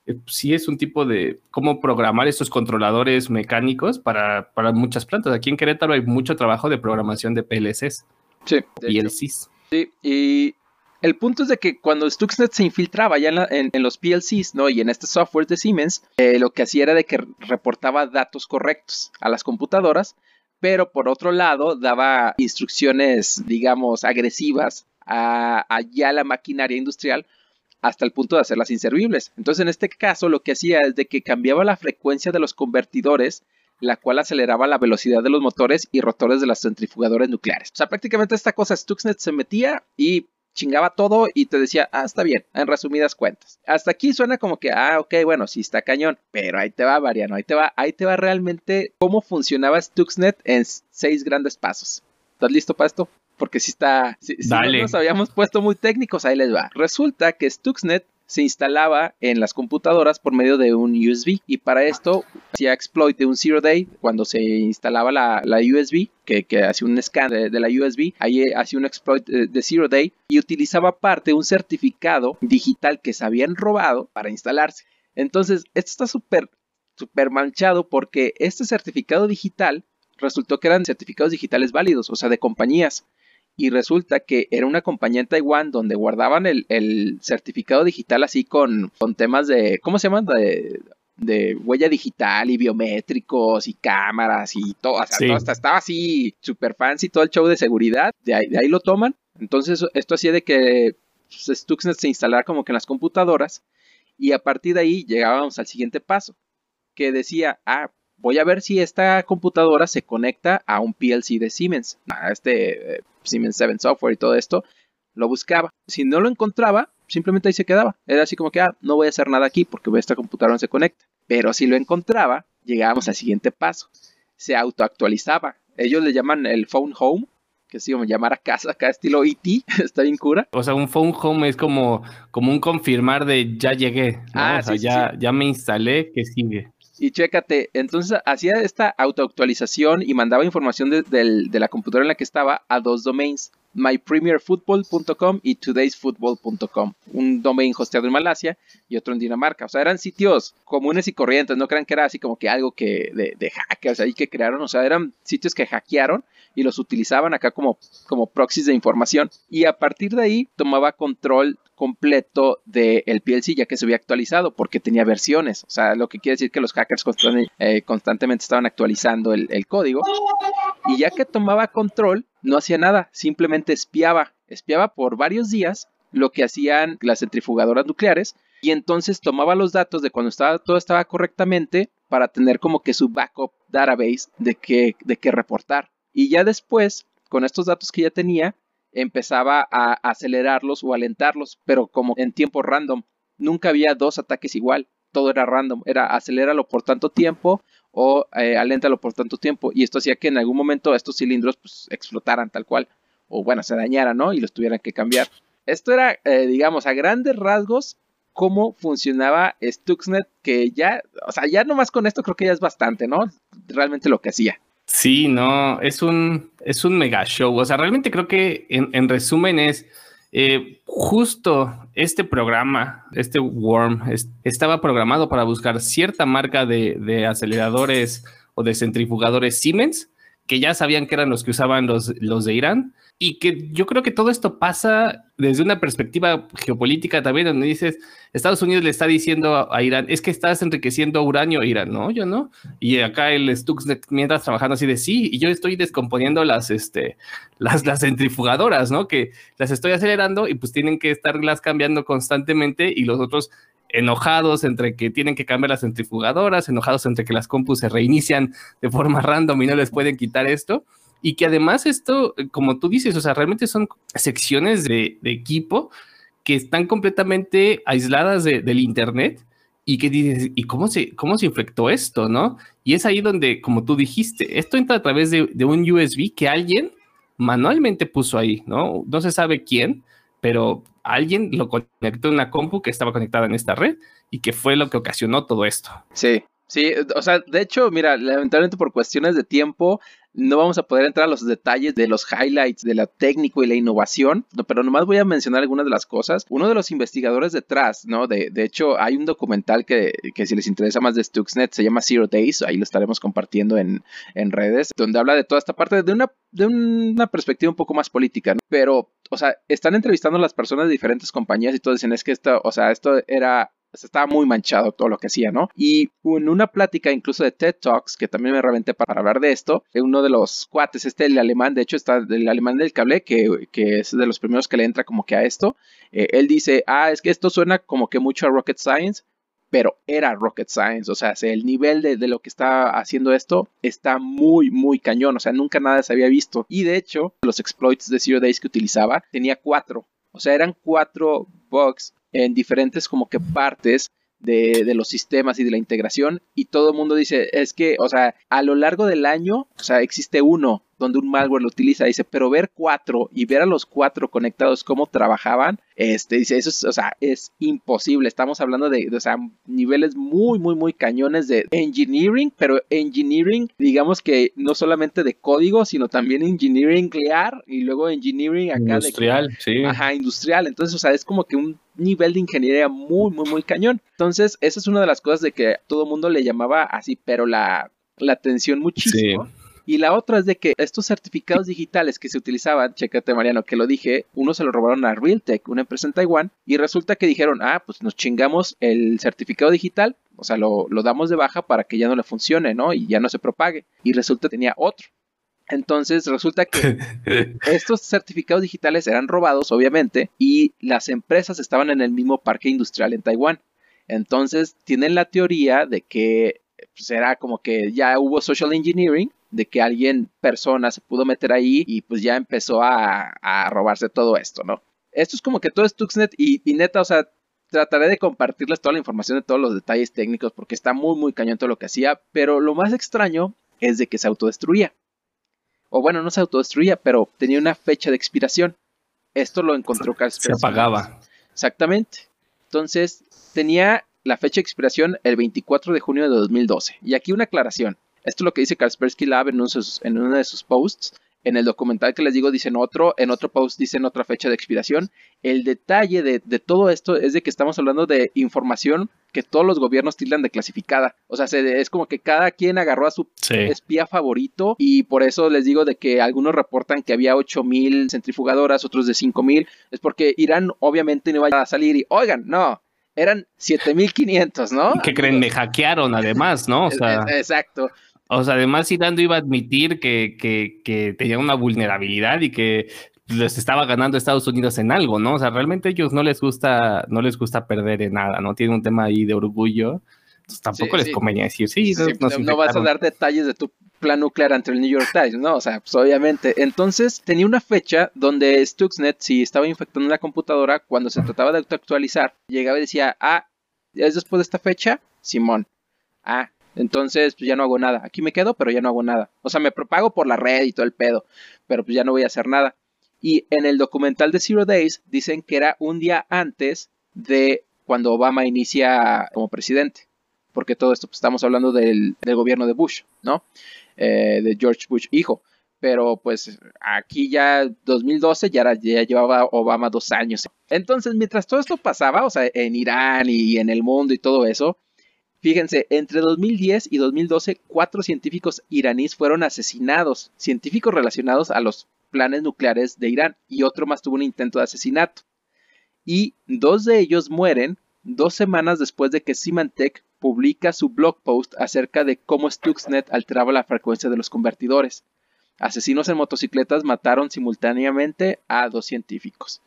eh, sí es un tipo de cómo programar estos controladores mecánicos para, muchas plantas. Aquí en Querétaro hay mucho trabajo de programación de PLCs. Sí. Y el CIS. Sí, y el punto es de que cuando Stuxnet se infiltraba ya en, los PLCs, ¿no? Y en este software de Siemens, eh, lo que hacía era de que reportaba datos correctos a las computadoras, pero por otro lado daba instrucciones, digamos, agresivas a, a ya la maquinaria industrial hasta el punto de hacerlas inservibles. Entonces, en este caso, lo que hacía es de que cambiaba la frecuencia de los convertidores, la cual aceleraba la velocidad de los motores y rotores de las centrifugadores nucleares. O sea, prácticamente esta cosa Stuxnet se metía y chingaba todo y te decía, ah, está bien, en resumidas cuentas. Hasta aquí suena como que, ah, ok, bueno, sí está cañón, pero ahí te va, Mariano, ahí te va, ahí te va realmente cómo funcionaba Stuxnet en seis grandes pasos. ¿Estás listo para esto? Porque si está, si, no nos habíamos puesto muy técnicos, ahí les va. Resulta que Stuxnet se instalaba en las computadoras por medio de un USB y para esto hacía exploit de un zero day cuando se instalaba la, USB que, que hacía un scan de, la USB ahí hacía un exploit de, zero day y utilizaba parte de un certificado digital que se habían robado para instalarse. Entonces esto está súper súper manchado porque este certificado digital resultó que eran certificados digitales válidos o sea de compañías y resulta que era una compañía en Taiwán donde guardaban el, certificado digital así con, con, temas de, ¿cómo se llaman? De, de huella digital y biométricos y cámaras y todo, hasta estaba así super fancy todo el show de seguridad, de ahí, de ahí lo toman. Entonces esto hacía de que Stuxnet se instalara como que en las computadoras y a partir de ahí llegábamos al siguiente paso, que decía, ah, voy a ver si esta computadora se conecta a un PLC de Siemens, a este eh, Siemens 7 Software y todo esto. Lo buscaba. Si no lo encontraba, simplemente ahí se quedaba. Era así como que, ah, no voy a hacer nada aquí porque esta computadora no se conecta. Pero si lo encontraba, llegábamos al siguiente paso. Se autoactualizaba. Ellos le llaman el phone home, que es como llamar a casa, acá estilo ET, está bien cura. O sea, un phone home es como, como un confirmar de ya llegué, Ah, o sea, ya, ya me instalé, que sigue. Y chécate, entonces hacía esta autoactualización y mandaba información de, la computadora en la que estaba a dos domains, mypremierfootball.com y todaysfootball.com, un domain hosteado en Malasia y otro en Dinamarca. O sea, eran sitios comunes y corrientes, no crean que era así como que algo que de, de hackers ahí que crearon, o sea, eran sitios que hackearon y los utilizaban acá como, como proxies de información. Y a partir de ahí tomaba control completo del PLC ya que se había actualizado porque tenía versiones. O sea, lo que quiere decir que los hackers eh, constantemente estaban actualizando el código. Y ya que tomaba control, no hacía nada, simplemente espiaba. Espiaba por varios días lo que hacían las centrifugadoras nucleares y entonces tomaba los datos de cuando estaba, todo estaba correctamente para tener como que su backup database de qué de qué reportar. Y ya después, con estos datos que ya tenía, empezaba a acelerarlos o alentarlos, pero como en tiempo random. Nunca había dos ataques igual, todo era random, era aceléralo por tanto tiempo o eh, aléntalo por tanto tiempo. Y esto hacía que en algún momento estos cilindros pues, explotaran tal cual, o bueno, se dañaran, ¿no? Y los tuvieran que cambiar. Esto era, eh, digamos, a grandes rasgos cómo funcionaba Stuxnet, que ya, o sea, ya nomás con esto creo que ya es bastante, ¿no? Realmente lo que hacía. Sí, no, es un, es un mega show. O sea, realmente creo que en, resumen es eh, justo este programa, este Worm, estaba programado para buscar cierta marca de, de, aceleradores o de centrifugadores Siemens, que ya sabían que eran los que usaban los, los de Irán, y que yo creo que todo esto pasa desde una perspectiva geopolítica también, donde dices, Estados Unidos le está diciendo a, Irán, es que estás enriqueciendo uranio, Irán, no, yo no. Y acá el Stuxnet mientras trabajando así de sí, y yo estoy descomponiendo las, este, las, las centrifugadoras, ¿no? Que las estoy acelerando y pues tienen que estarlas cambiando constantemente y los otros enojados entre que tienen que cambiar las centrifugadoras, enojados entre que las compus se reinician de forma random y no les pueden quitar esto y que además esto, como tú dices, o sea, realmente son secciones de, equipo que están completamente aisladas del Internet y que dices, ¿y cómo se, cómo se infectó esto, no? Y es ahí donde, como tú dijiste, esto entra a través de, de un USB que alguien manualmente puso ahí, ¿no? No se sabe quién, pero alguien lo conectó en una compu que estaba conectada en esta red y que fue lo que ocasionó todo esto. Sí, sí, o sea, de hecho, mira, lamentablemente por cuestiones de tiempo, no vamos a poder entrar a los detalles de los highlights de la técnico y la innovación, pero nomás voy a mencionar algunas de las cosas. Uno de los investigadores detrás, ¿no? De, de hecho, hay un documental que, que, si les interesa más de Stuxnet se llama Zero Days, ahí lo estaremos compartiendo en, en redes, donde habla de toda esta parte de una, de una perspectiva un poco más política, ¿no? Pero, o sea, están entrevistando a las personas de diferentes compañías y todos dicen, es que esto, o sea, esto era estaba muy manchado todo lo que hacía, ¿no? Y en una plática incluso de TED Talks, que también me reventé para hablar de esto, uno de los cuates, este el alemán, de hecho está el alemán del cable, que, que es de los primeros que le entra como que a esto, eh, él dice, ah, es que esto suena como que mucho a Rocket Science, pero era Rocket Science, o sea, el nivel de, de, lo que está haciendo esto está muy, muy cañón, o sea, nunca nada se había visto. Y de hecho, los exploits de Zero Days que utilizaba tenía cuatro, o sea, eran cuatro bugs en diferentes como que partes de, de, los sistemas y de la integración y todo el mundo dice, es que, o sea, a lo largo del año, o sea, existe uno donde un malware lo utiliza, dice, pero ver cuatro y ver a los cuatro conectados cómo trabajaban, este, dice, eso es, o sea, es imposible. Estamos hablando de, o sea, niveles muy, muy, muy cañones de engineering, pero engineering, digamos que no solamente de código, sino también engineering nuclear y luego engineering acá industrial, sí. Ajá, industrial. Entonces, o sea, es como que un nivel de ingeniería muy, muy, muy cañón. Entonces, esa es una de las cosas de que todo el mundo le llamaba así, pero la, la atención muchísimo. Y la otra es de que estos certificados digitales que se utilizaban, chécate Mariano, que lo dije, uno se lo robaron a Realtek, una empresa en Taiwán, y resulta que dijeron, ah, pues nos chingamos el certificado digital, o sea, lo, lo damos de baja para que ya no le funcione, ¿no? Y ya no se propague. Y resulta que tenía otro. Entonces resulta que estos certificados digitales eran robados, obviamente, y las empresas estaban en el mismo parque industrial en Taiwán. Entonces tienen la teoría de que será pues, como que ya hubo social engineering de que alguien, persona, se pudo meter ahí y pues ya empezó a, robarse todo esto, ¿no? Esto es como que todo es Tuxnet y, neta, o sea, trataré de compartirles toda la información de todos los detalles técnicos porque está muy, muy cañón todo lo que hacía, pero lo más extraño es de que se autodestruía. O bueno, no se autodestruía, pero tenía una fecha de expiración. Esto lo encontró Se apagaba. Exactamente. Entonces, tenía la fecha de expiración el 24 de junio de 2012. Y aquí una aclaración. Esto es lo que dice Kaspersky Lab en uno, de sus posts. En el documental que les digo dicen otro, en otro post dicen otra fecha de expiración. El detalle de, todo esto es de que estamos hablando de información que todos los gobiernos tildan de clasificada. O sea, es como que cada quien agarró a su espía favorito y por eso les digo de que algunos reportan que había 8000 centrifugadoras, otros de 5000. Es porque Irán obviamente no iba a salir y, oigan, no, eran 7500, ¿no? ¿Qué creen? Me hackearon además, ¿no? O sea... Exacto. O sea, además Irán iba a admitir que, que, tenía una vulnerabilidad y que les estaba ganando Estados Unidos en algo, ¿no? O sea, realmente a ellos no les gusta, no les gusta perder en nada, ¿no? Tienen un tema ahí de orgullo pues, tampoco les convenía decir, sí, no, vas a dar detalles de tu plan nuclear ante el New York Times, ¿no? O sea, pues obviamente. Entonces, tenía una fecha donde Stuxnet, si estaba infectando una computadora, cuando se trataba de actualizar, llegaba y decía, ah, ¿es después de esta fecha? Simón. Ah, entonces, pues ya no hago nada. Aquí me quedo, pero ya no hago nada. O sea, me propago por la red y todo el pedo, pero pues ya no voy a hacer nada. Y en el documental de Zero Days dicen que era un día antes de cuando Obama inicia como presidente. Porque todo esto, pues estamos hablando del, gobierno de Bush, ¿no? Eh, de George Bush hijo. Pero pues aquí ya 2012 ya, ya llevaba Obama dos años. Entonces, mientras todo esto pasaba, o sea, en Irán y en el mundo y todo eso, Fíjense, entre 2010 y 2012, cuatro científicos iraníes fueron asesinados, científicos relacionados a los planes nucleares de Irán, y otro más tuvo un intento de asesinato. Y dos de ellos mueren dos semanas después de que Symantec publica su blog post acerca de cómo Stuxnet alteraba la frecuencia de los convertidores. Asesinos en motocicletas mataron simultáneamente a dos científicos.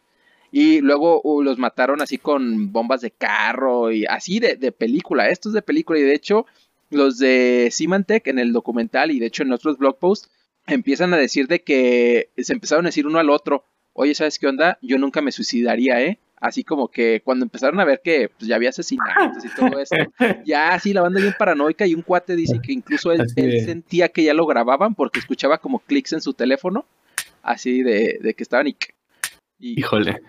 Y luego uh, los mataron así con bombas de carro y así de, de película. Esto es de película y de hecho los de Symantec en el documental y de hecho en otros blog posts empiezan a decir de que se empezaron a decir uno al otro, oye, ¿sabes qué onda? Yo nunca me suicidaría, ¿eh? Así como que cuando empezaron a ver que pues, ya había asesinatos y todo eso, ya así la banda bien paranoica y un cuate dice que incluso él, sentía que ya lo grababan porque escuchaba como clics en su teléfono, así de, de que estaban y... y Híjole.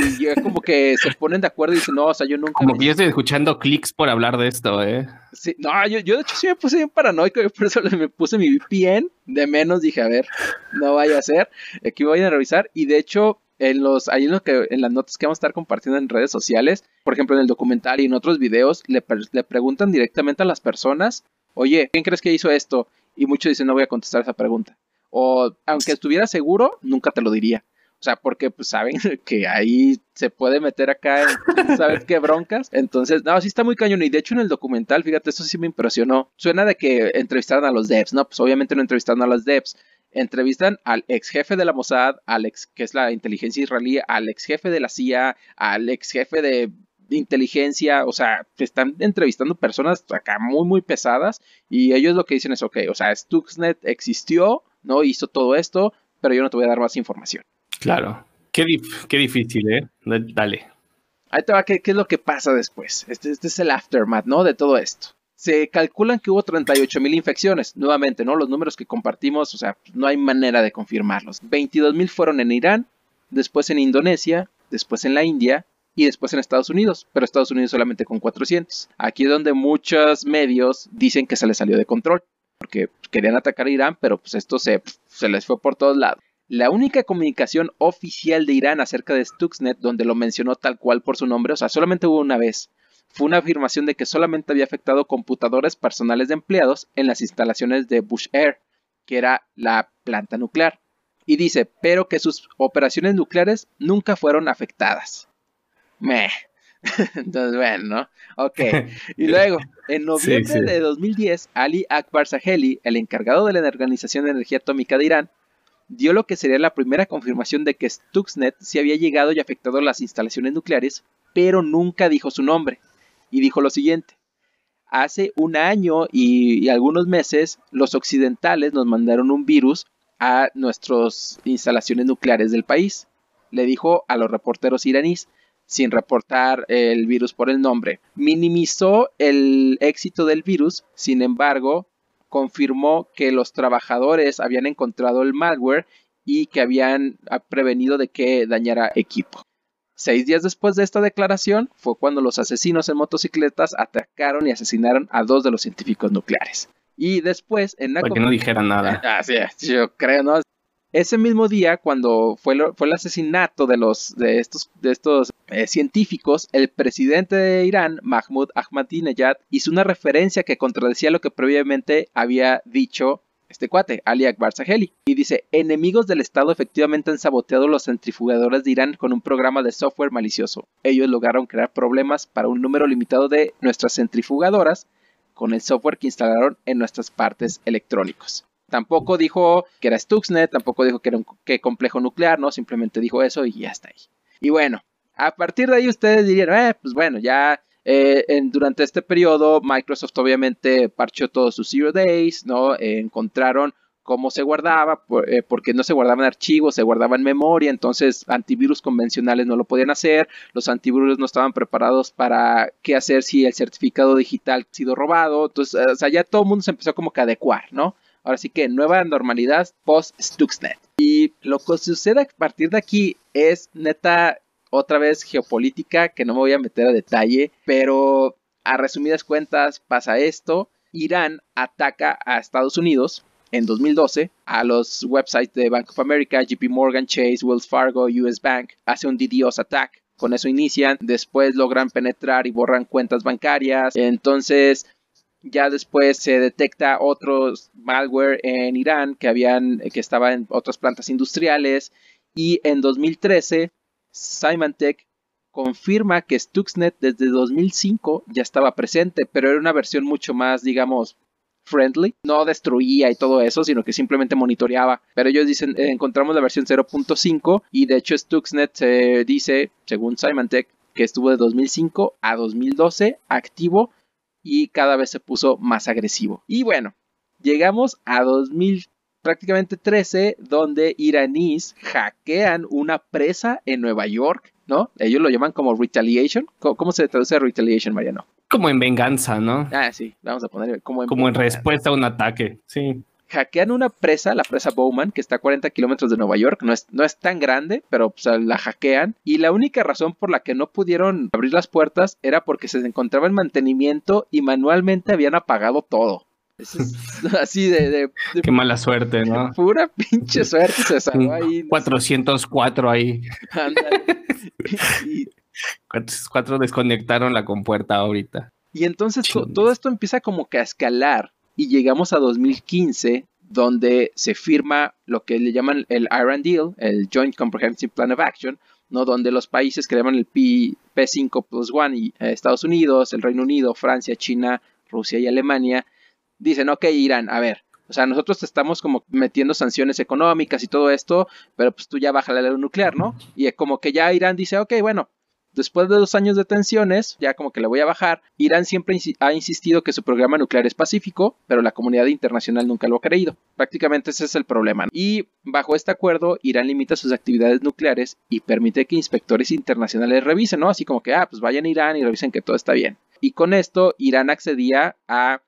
Y ya como que se ponen de acuerdo y dicen, no, o sea, yo nunca. Como que yo estoy escuchando clics por hablar de esto, ¿eh? Sí, no, yo, yo de hecho sí me puse bien paranoico, por eso me puse mi VPN de menos, dije, a ver, no vaya a ser, aquí voy a revisar, y de hecho, en los, ahí en, lo que, en las notas que vamos a estar compartiendo en redes sociales, por ejemplo, en el documental y en otros videos, le, le preguntan directamente a las personas, oye, ¿quién crees que hizo esto? Y muchos dicen, no voy a contestar esa pregunta. O aunque estuviera seguro, nunca te lo diría. O sea, porque pues saben que ahí se puede meter acá en ¿sabes qué broncas? Entonces, no, sí está muy cañón. Y de hecho en el documental, fíjate, eso sí me impresionó. Suena de que entrevistaron a los devs, ¿no? Pues obviamente no entrevistaron a los devs. Entrevistan al ex jefe de la Mossad, al ex, que es la inteligencia israelí, al ex jefe de la CIA, al ex jefe de inteligencia, o sea, están entrevistando personas acá muy, muy pesadas y ellos lo que dicen es, ok, o sea, Stuxnet existió, ¿no? Hizo todo esto, pero yo no te voy a dar más información. Claro. Qué, qué difícil, ¿eh? Dale. Ahí te va, ¿qué, es lo que pasa después? Este, este, es el aftermath, ¿no? De todo esto. Se calculan que hubo 38 mil infecciones. Nuevamente, ¿no? Los números que compartimos, o sea, no hay manera de confirmarlos. 22 mil fueron en Irán, después en Indonesia, después en la India y después en Estados Unidos, pero Estados Unidos solamente con 400. Aquí es donde muchos medios dicen que se les salió de control, porque querían atacar a Irán, pero pues esto se, se les fue por todos lados. La única comunicación oficial de Irán acerca de Stuxnet, donde lo mencionó tal cual por su nombre, o sea, solamente hubo una vez, fue una afirmación de que solamente había afectado computadores personales de empleados en las instalaciones de Bush Air, que era la planta nuclear. Y dice, pero que sus operaciones nucleares nunca fueron afectadas. Meh. Entonces, bueno, ¿no? Ok. Y luego, en noviembre de 2010, Ali Akbar Saheli, el encargado de la Organización de Energía Atómica de Irán, dio lo que sería la primera confirmación de que Stuxnet se había llegado y afectado las instalaciones nucleares, pero nunca dijo su nombre. Y dijo lo siguiente. Hace un año y, algunos meses, los occidentales nos mandaron un virus a nuestras instalaciones nucleares del país. Le dijo a los reporteros iraníes, sin reportar el virus por el nombre. Minimizó el éxito del virus, sin embargo, confirmó que los trabajadores habían encontrado el malware y que habían prevenido de que dañara equipo. Seis días después de esta declaración fue cuando los asesinos en motocicletas atacaron y asesinaron a dos de los científicos nucleares. Y después, en Para que no dijeran nada. Así es, yo creo, ¿no? Ese mismo día, cuando fue, fue el asesinato de, los, de estos, de estos eh, científicos, el presidente de Irán, Mahmoud Ahmadinejad, hizo una referencia que contradecía lo que previamente había dicho este cuate, Ali Akbar Saheli, y dice, enemigos del Estado efectivamente han saboteado los centrifugadores de Irán con un programa de software malicioso. Ellos lograron crear problemas para un número limitado de nuestras centrifugadoras con el software que instalaron en nuestras partes electrónicos. Tampoco dijo que era Stuxnet, tampoco dijo que era un complejo nuclear, ¿no? Simplemente dijo eso y ya está ahí. Y bueno, a partir de ahí ustedes dirían, eh, pues bueno, ya Eh, durante este periodo, Microsoft obviamente parchó todos sus Zero Days, ¿no? encontraron cómo se guardaba, eh, porque no se guardaban archivos, se guardaba en memoria, entonces antivirus convencionales no lo podían hacer, los antivirus no estaban preparados para qué hacer si el certificado digital ha sido robado, entonces, o sea, ya todo el mundo se empezó como que a adecuar, ¿no? Ahora sí que nueva normalidad post Stuxnet. Y lo que sucede a partir de aquí es neta otra vez geopolítica que no me voy a meter a detalle, pero a resumidas cuentas pasa esto. Irán ataca a Estados Unidos en 2012 a los websites de Bank of America, JP Morgan, Chase, Wells Fargo, US Bank, hace un DDoS attack. Con eso inician, después logran penetrar y borran cuentas bancarias. Entonces, ya después se detecta otros malware en Irán que habían que estaba en otras plantas industriales y en 2013 Symantec confirma que Stuxnet desde 2005 ya estaba presente, pero era una versión mucho más, digamos, friendly, no destruía y todo eso, sino que simplemente monitoreaba. Pero ellos dicen, eh, encontramos la versión 0.5 y de hecho Stuxnet se dice, según Symantec, que estuvo de 2005 a 2012 activo y cada vez se puso más agresivo. Y bueno, llegamos a 2000 prácticamente 13 donde iraníes hackean una presa en Nueva York, ¿no? Ellos lo llaman como retaliation. ¿Cómo, se traduce retaliation, Mariano? Como en venganza, ¿no? Ah, sí, vamos a poner como en Como en respuesta a un ataque, sí. Hackean una presa, la presa Bowman, que está a 40 kilómetros de Nueva York. No es, no es tan grande, pero pues, la hackean. Y la única razón por la que no pudieron abrir las puertas era porque se encontraba en mantenimiento y manualmente habían apagado todo. Es así de, Qué mala suerte, ¿no? Pura pinche suerte se salió ahí. 404 ahí. y, Cuatro desconectaron la compuerta ahorita. Y entonces todo esto empieza como que a escalar y llegamos a 2015 donde se firma lo que le llaman el Iran Deal, el Joint Comprehensive Plan of Action, ¿no? donde los países que le llaman el P, 5 plus 1 y eh, Estados Unidos, el Reino Unido, Francia, China, Rusia y Alemania dicen, ok, Irán, a ver, o sea, nosotros te estamos como metiendo sanciones económicas y todo esto, pero pues tú ya baja la nuclear, ¿no? Y como que ya Irán dice, ok, bueno, Después de dos años de tensiones, ya como que le voy a bajar, Irán siempre ha insistido que su programa nuclear es pacífico, pero la comunidad internacional nunca lo ha creído. Prácticamente ese es el problema. Y bajo este acuerdo, Irán limita sus actividades nucleares y permite que inspectores internacionales revisen, ¿no? Así como que, ah, pues vayan a Irán y revisen que todo está bien. Y con esto, Irán accedía a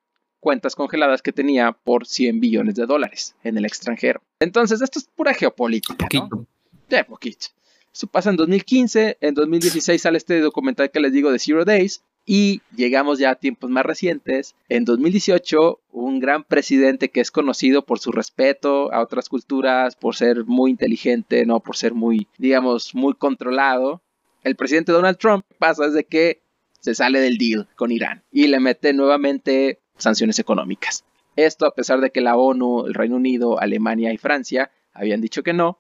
cuentas congeladas que tenía por 100 billones de dólares en el extranjero. Entonces, esto es pura geopolítica, ¿no? De poquito. Eso pasa en 2015, en 2016 sale este documental que les digo de Zero Days y llegamos ya a tiempos más recientes. En 2018, un gran presidente que es conocido por su respeto a otras culturas, por ser muy inteligente, no por ser muy, digamos, muy controlado. El presidente Donald Trump pasa desde que se sale del deal con Irán y le mete nuevamente sanciones económicas. Esto a pesar de que la ONU, el Reino Unido, Alemania y Francia habían dicho que no,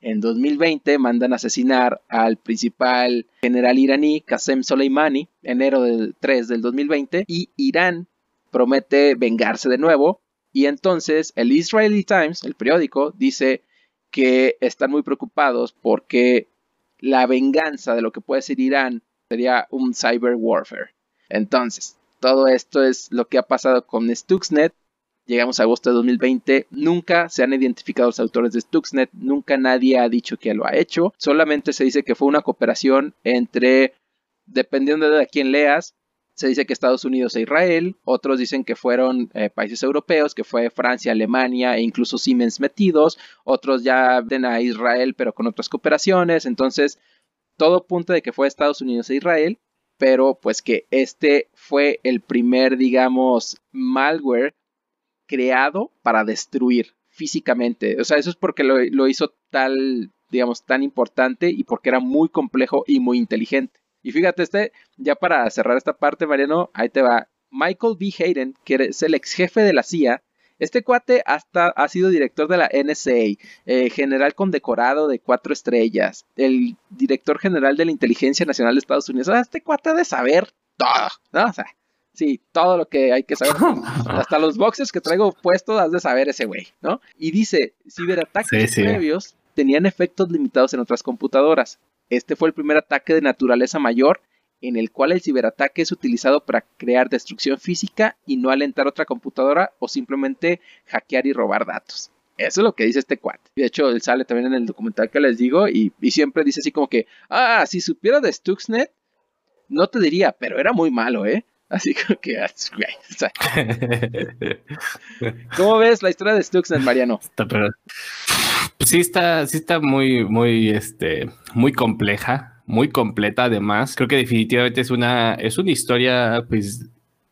en 2020 mandan asesinar al principal general iraní Qasem Soleimani, enero del 3 del 2020, y Irán promete vengarse de nuevo. Y entonces el Israeli Times, el periódico, dice que están muy preocupados porque la venganza de lo que puede ser Irán sería un cyber warfare. Entonces, todo esto es lo que ha pasado con Stuxnet. Llegamos a agosto de 2020, nunca se han identificado los autores de Stuxnet, nunca nadie ha dicho que lo ha hecho, solamente se dice que fue una cooperación entre, dependiendo de a quién leas, se dice que Estados Unidos e Israel, otros dicen que fueron eh, países europeos, que fue Francia, Alemania e incluso Siemens metidos, otros ya ven a Israel pero con otras cooperaciones, entonces todo punto de que fue Estados Unidos e Israel, pero pues que este fue el primer, digamos, malware creado para destruir físicamente. O sea, eso es porque lo, hizo tal, digamos, tan importante y porque era muy complejo y muy inteligente. Y fíjate, este, ya para cerrar esta parte, Mariano, ahí te va. Michael B. Hayden, que es el ex jefe de la CIA, este cuate hasta ha sido director de la NSA, eh, general condecorado de cuatro estrellas, el director general de la Inteligencia Nacional de Estados Unidos. O sea, este cuate ha de saber todo, ¿no? O sea, Sí, todo lo que hay que saber. Hasta los boxes que traigo puestos has de saber ese güey, ¿no? Y dice, ciberataques previos tenían efectos limitados en otras computadoras. Este fue el primer ataque de naturaleza mayor en el cual el ciberataque es utilizado para crear destrucción física y no alentar otra computadora o simplemente hackear y robar datos. Eso es lo que dice este cuate. De hecho, él sale también en el documental que les digo y, siempre dice así como que, ah, si supiera de Stuxnet, no te diría, pero era muy malo, ¿eh? Así que, ah, ¿cómo ves la historia de Stuxnet, Mariano? Pues sí está, sí está muy, muy, este, muy compleja, muy completa además. Creo que definitivamente es una, es una historia, pues,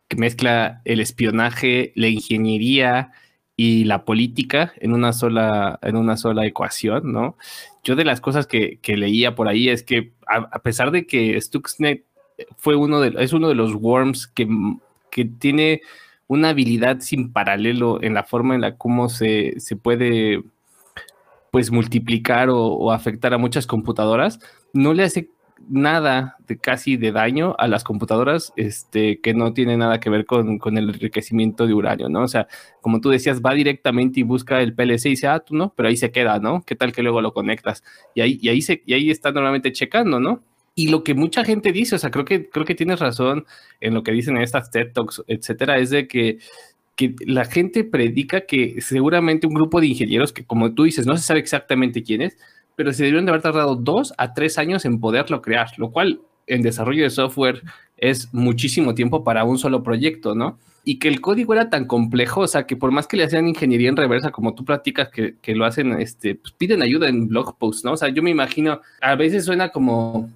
que mezcla el espionaje, la ingeniería, y la política en una sola, en una sola ecuación, ¿no? Yo de las cosas que, leía por ahí es que a, pesar de que Stuxnet fue uno de, es uno de los worms que, que tiene una habilidad sin paralelo en la forma en la cómo se, puede pues multiplicar o, o, afectar a muchas computadoras, no le hace nada de casi de daño a las computadoras este, que no tiene nada que ver con, el enriquecimiento de uranio, ¿no? O sea, como tú decías, va directamente y busca el PLC y dice, ah, tú no, pero ahí se queda, ¿no? ¿Qué tal que luego lo conectas? Y ahí, y ahí, se, y ahí está normalmente checando, ¿no? Y lo que mucha gente dice, o sea, creo que, creo que tienes razón en lo que dicen en estas TED Talks, etcétera, es de que que la gente predica que seguramente un grupo de ingenieros que, como tú dices, no se sabe exactamente quién es, pero se debieron de haber tardado dos a tres años en poderlo crear, lo cual en desarrollo de software es muchísimo tiempo para un solo proyecto, ¿no? Y que el código era tan complejo, o sea, que por más que le hacían ingeniería en reversa, como tú platicas que, que lo hacen, este, pues piden ayuda en blog posts, ¿no? O sea, yo me imagino, a veces suena como,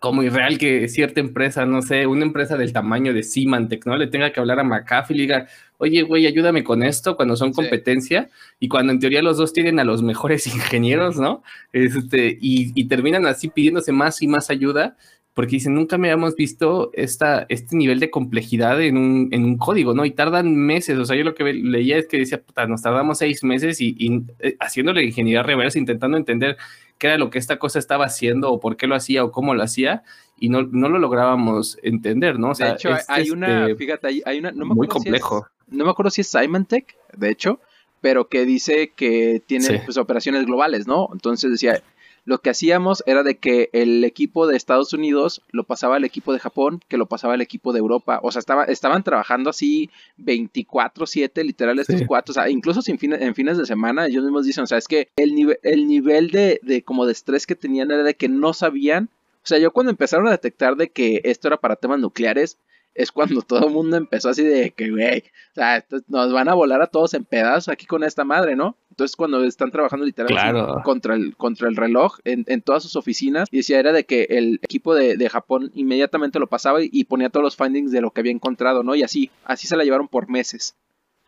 como irreal que cierta empresa, no sé, una empresa del tamaño de Symantec, ¿no? Le tenga que hablar a McAfee y diga, oye, güey, ayúdame con esto cuando son competencia y cuando en teoría los dos tienen a los mejores ingenieros, ¿no? Este, y, terminan así pidiéndose más y más ayuda porque dicen, nunca me habíamos visto esta, este nivel de complejidad en un, en un, código, ¿no? Y tardan meses, o sea, yo lo que leía es que decía, puta, nos tardamos seis meses y, y eh, haciéndole ingeniería reversa, intentando entender qué era lo que esta cosa estaba haciendo o por qué lo hacía o cómo lo hacía y no, no lo lográbamos entender, ¿no? O sea, de hecho, hay una, este, fíjate, hay, una, no me muy complejo no me acuerdo si es Symantec, de hecho, pero que dice que tiene pues, operaciones globales, ¿no? Entonces decía, lo que hacíamos era de que el equipo de Estados Unidos lo pasaba al equipo de Japón, que lo pasaba al equipo de Europa. O sea, estaba, estaban trabajando así 24-7, literal, estos cuatro. O sea, incluso sin en fines de semana, ellos mismos dicen, o sea, es que el, nivel, el nivel de, de como de estrés que tenían era de que no sabían. O sea, yo cuando empezaron a detectar de que esto era para temas nucleares, es cuando todo el mundo empezó así de que, güey, o sea, nos van a volar a todos en pedazos aquí con esta madre, ¿no? Entonces cuando están trabajando literalmente contra, el, contra el reloj en, en, todas sus oficinas, y decía era de que el equipo de, de, Japón inmediatamente lo pasaba y, ponía todos los findings de lo que había encontrado, ¿no? Y así, así se la llevaron por meses.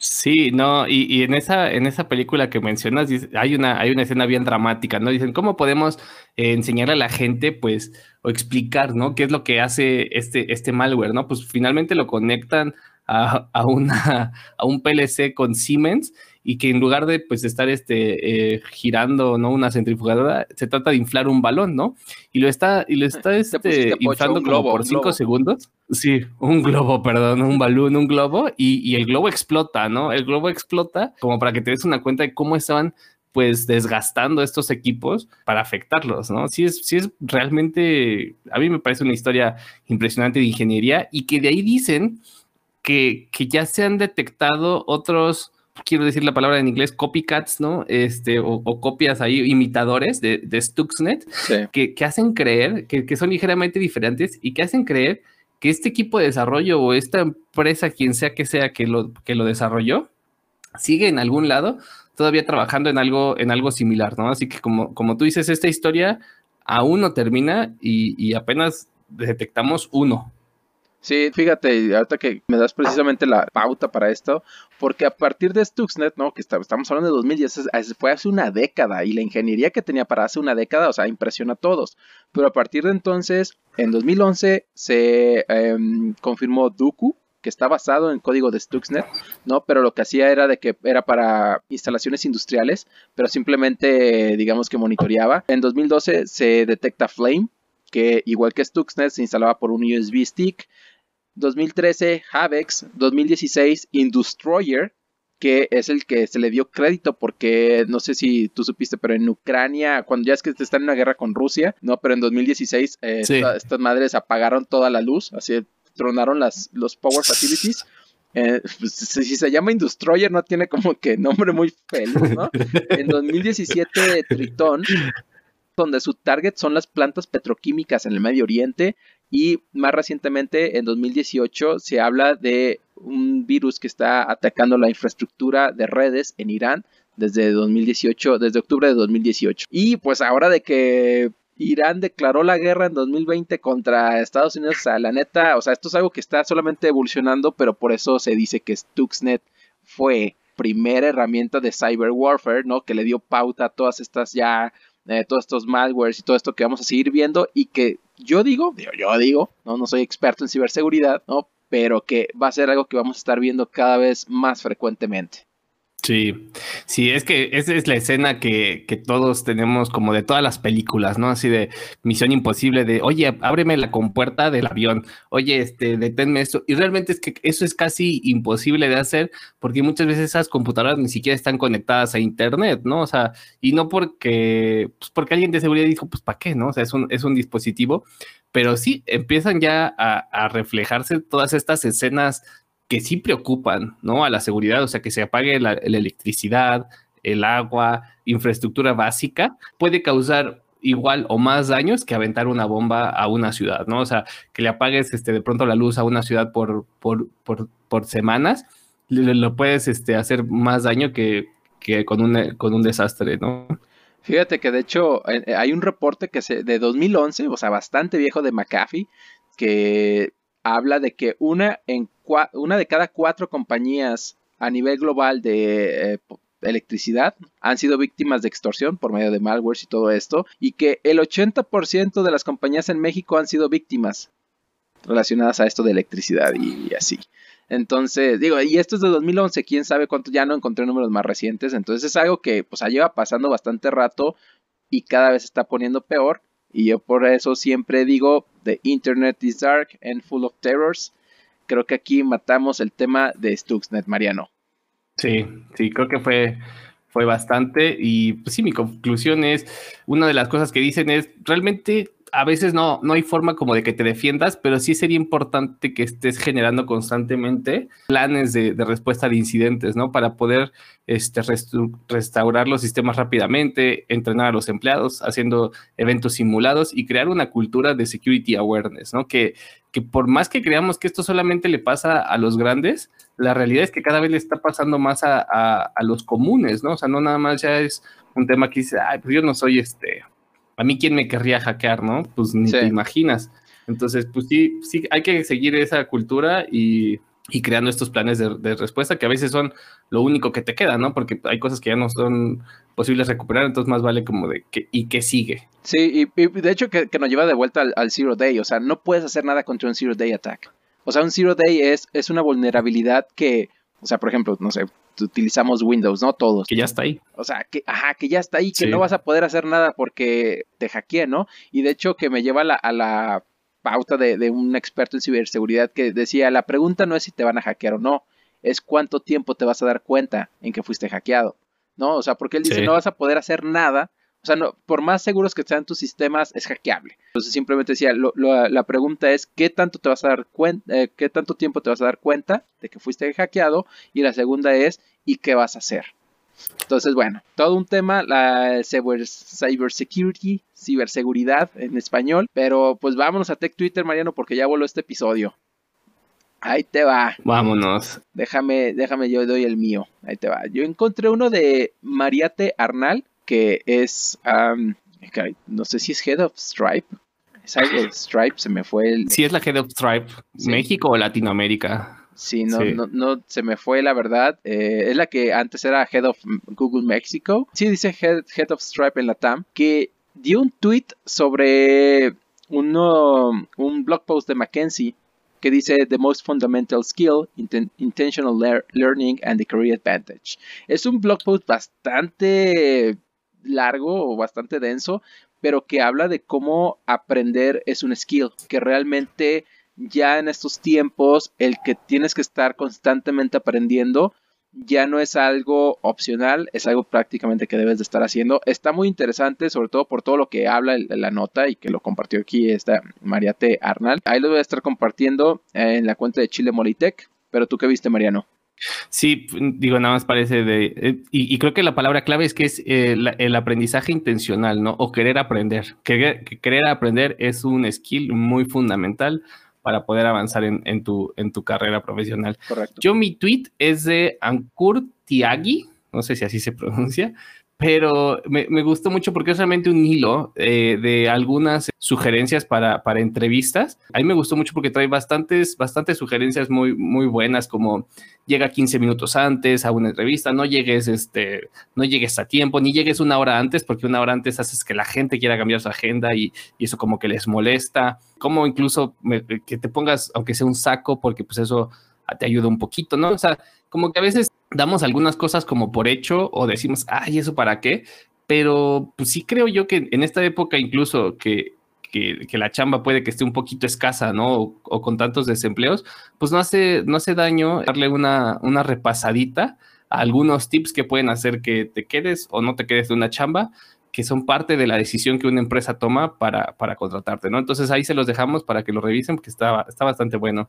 Sí, no, y, y, en esa, en esa película que mencionas, hay una, hay una escena bien dramática, ¿no? Dicen, ¿cómo podemos eh, enseñarle a la gente, pues, o explicar, ¿no? ¿Qué es lo que hace este, este malware, ¿no? Pues finalmente lo conectan a, a, una, a un PLC con Siemens y que en lugar de pues estar este, eh, girando ¿no? una centrifugadora, se trata de inflar un balón, ¿no? Y lo está, y lo está este, inflando como por cinco segundos. Sí, un globo, perdón, un balón, un globo, y, y, el globo explota, ¿no? El globo explota como para que te des una cuenta de cómo estaban pues desgastando estos equipos para afectarlos, ¿no? Sí es, sí es realmente, a mí me parece una historia impresionante de ingeniería y que de ahí dicen que, que ya se han detectado otros quiero decir la palabra en inglés, copycats, ¿no? Este, o, copias ahí, imitadores de, de Stuxnet, que, hacen creer, que, son ligeramente diferentes y que hacen creer que este equipo de desarrollo o esta empresa, quien sea que sea que lo, que lo desarrolló, sigue en algún lado todavía trabajando en algo, en algo similar, ¿no? Así que como, como tú dices, esta historia aún no termina y, y apenas detectamos uno, Sí, fíjate, ahorita que me das precisamente la pauta para esto, porque a partir de Stuxnet, ¿no? Que estamos hablando de 2010, fue hace una década y la ingeniería que tenía para hace una década, o sea, impresiona a todos. Pero a partir de entonces, en 2011 se em, confirmó Duku, que está basado en código de Stuxnet, ¿no? Pero lo que hacía era de que era para instalaciones industriales, pero simplemente, digamos que monitoreaba. En 2012 se detecta Flame, que igual que Stuxnet se instalaba por un USB stick 2013 Havex, 2016 Industroyer, que es el que se le dio crédito porque no sé si tú supiste, pero en Ucrania, cuando ya es que están en una guerra con Rusia, no, pero en 2016 eh, estas madres apagaron toda la luz, así tronaron las, los power facilities. Eh, pues, si se llama Industroyer no tiene como que nombre muy feliz, ¿no? En 2017 Tritón donde su target son las plantas petroquímicas en el Medio Oriente y más recientemente en 2018 se habla de un virus que está atacando la infraestructura de redes en Irán desde 2018, desde octubre de 2018. Y pues ahora de que Irán declaró la guerra en 2020 contra Estados Unidos, o sea, la neta, o sea, esto es algo que está solamente evolucionando, pero por eso se dice que Stuxnet fue primera herramienta de cyber warfare, ¿no? Que le dio pauta a todas estas ya eh, todos estos malwares y todo esto que vamos a seguir viendo y que yo digo, yo digo, ¿no? no soy experto en ciberseguridad, ¿no? pero que va a ser algo que vamos a estar viendo cada vez más frecuentemente. Sí, sí, es que esa es la escena que, que, todos tenemos como de todas las películas, ¿no? Así de misión imposible de, oye, ábreme la compuerta del avión, oye, este, deténme esto. Y realmente es que eso es casi imposible de hacer porque muchas veces esas computadoras ni siquiera están conectadas a internet, ¿no? O sea, y no porque, pues porque alguien de seguridad dijo, pues, ¿para qué, no? O sea, es un, es un dispositivo, pero sí empiezan ya a, a reflejarse todas estas escenas que sí preocupan, ¿no? A la seguridad, o sea, que se apague la, electricidad, el agua, infraestructura básica, puede causar igual o más daños que aventar una bomba a una ciudad, ¿no? O sea, que le apagues este, de pronto la luz a una ciudad por, por, por, semanas, lo puedes este, hacer más daño que, que con, un, con un desastre, ¿no? Fíjate que de hecho eh, hay un reporte que se, de 2011, o sea, bastante viejo de McAfee, que habla de que una, en una de cada cuatro compañías a nivel global de eh, electricidad han sido víctimas de extorsión por medio de malware y todo esto, y que el 80% de las compañías en México han sido víctimas relacionadas a esto de electricidad y, así. Entonces, digo, y esto es de 2011, quién sabe cuánto, ya no encontré números más recientes, entonces es algo que pues lleva pasando bastante rato y cada vez está poniendo peor y yo por eso siempre digo, The Internet is dark and full of terrors. Creo que aquí matamos el tema de Stuxnet, Mariano. Sí, sí, creo que fue, fue bastante. Y pues sí, mi conclusión es, una de las cosas que dicen es, realmente a veces no, no hay forma como de que te defiendas, pero sí sería importante que estés generando constantemente planes de, respuesta de incidentes, ¿no? Para poder este, restaurar los sistemas rápidamente, entrenar a los empleados, haciendo eventos simulados y crear una cultura de security awareness, ¿no? Que, que por más que creamos que esto solamente le pasa a los grandes, la realidad es que cada vez le está pasando más a, a los comunes, ¿no? O sea, no nada más ya es un tema que dice, ay, pues yo no soy este a mí quién me querría hackear, ¿no? Pues ni te imaginas. Entonces, pues sí, sí, hay que seguir esa cultura y, creando estos planes de, respuesta que a veces son lo único que te queda, ¿no? Porque hay cosas que ya no son posibles recuperar, entonces más vale como de que, ¿y qué sigue? Sí, y, de hecho que, nos lleva de vuelta al, Zero Day, o sea, no puedes hacer nada contra un Zero Day Attack. O sea, un Zero Day es, es una vulnerabilidad que, o sea, por ejemplo, no sé, utilizamos Windows, ¿no? Todos. Que ya está ahí. O sea, que, ajá, que ya está ahí, que no vas a poder hacer nada porque te hackeé, ¿no? Y de hecho que me lleva a la, pauta de, un experto en ciberseguridad que decía, la pregunta no es si te van a hackear o no, es cuánto tiempo te vas a dar cuenta en que fuiste hackeado, ¿no? O sea, porque él dice, no vas a poder hacer nada o sea, no, por más seguros que sean tus sistemas, es hackeable. Entonces simplemente decía, la pregunta es qué tanto te vas a dar cuenta, eh, qué tanto tiempo te vas a dar cuenta de que fuiste hackeado. Y la segunda es, ¿y qué vas a hacer? Entonces, bueno, todo un tema, la cyber, security, ciberseguridad en español. Pero pues vámonos a Tech Twitter, Mariano, porque ya voló este episodio. Ahí te va. Vámonos. Déjame, déjame, yo doy el mío. Ahí te va. Yo encontré uno de Mariate Arnal, que es, no sé si es Head of Stripe. Es algo de Stripe, se me fue el... Sí, es la Head of Stripe, México o Latinoamérica. Sí, no, No, no, se me fue la verdad. Eh, es la que antes era Head of Google México. Sí, dice Head, Head of Stripe en la TAM, que dio un tweet sobre uno, un blog post de McKenzie que dice The Most Fundamental Skill, Intentional Learning and the Career Advantage. Es un blog post bastante largo o bastante denso, pero que habla de cómo aprender es un skill, que realmente ya en estos tiempos el que tienes que estar constantemente aprendiendo ya no es algo opcional, es algo prácticamente que debes de estar haciendo. Está muy interesante, sobre todo por todo lo que habla la nota y que lo compartió aquí esta Mariate Arnal. Ahí lo voy a estar compartiendo en la cuenta de Chile Molitech. Pero tú qué viste, Mariano? Sí, digo, nada más parece de... Eh, y, creo que la palabra clave es que es eh, el aprendizaje intencional, ¿no? O querer aprender. Querer, querer aprender es un skill muy fundamental para poder avanzar en, tu, en tu carrera profesional. Correcto. Yo mi tweet es de Ankur Tiagi, no sé si así se pronuncia, pero me, gustó mucho porque es realmente un hilo eh, de algunas sugerencias para, para, entrevistas. A mí me gustó mucho porque trae bastantes, bastantes sugerencias muy, muy buenas, como llega 15 minutos antes a una entrevista, no llegues, este, no llegues a tiempo, ni llegues una hora antes, porque una hora antes haces que la gente quiera cambiar su agenda y, eso como que les molesta. Como incluso que te pongas, aunque sea un saco, porque pues eso te ayuda un poquito, ¿no? O sea, como que a veces damos algunas cosas como por hecho o decimos, ay, ¿eso para qué? Pero pues sí creo yo que en esta época incluso que, que, la chamba puede que esté un poquito escasa, ¿no? O, con tantos desempleos, pues no hace, no hace daño darle una, una repasadita a algunos tips que pueden hacer que te quedes o no te quedes de una chamba que son parte de la decisión que una empresa toma para, para contratarte, ¿no? Entonces ahí se los dejamos para que lo revisen porque está, está bastante bueno.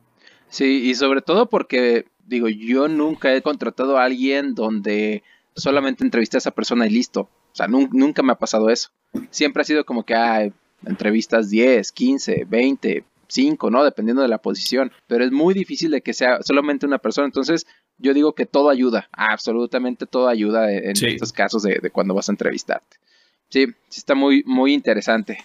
Sí, y sobre todo porque, digo, yo nunca he contratado a alguien donde solamente entrevisté a esa persona y listo. O sea, nunca me ha pasado eso. Siempre ha sido como que, hay entrevistas 10, 15, 20, 5, ¿no? Dependiendo de la posición. Pero es muy difícil de que sea solamente una persona. Entonces, yo digo que todo ayuda. Absolutamente todo ayuda en estos casos de, de, cuando vas a entrevistarte. Sí, sí está muy, muy interesante.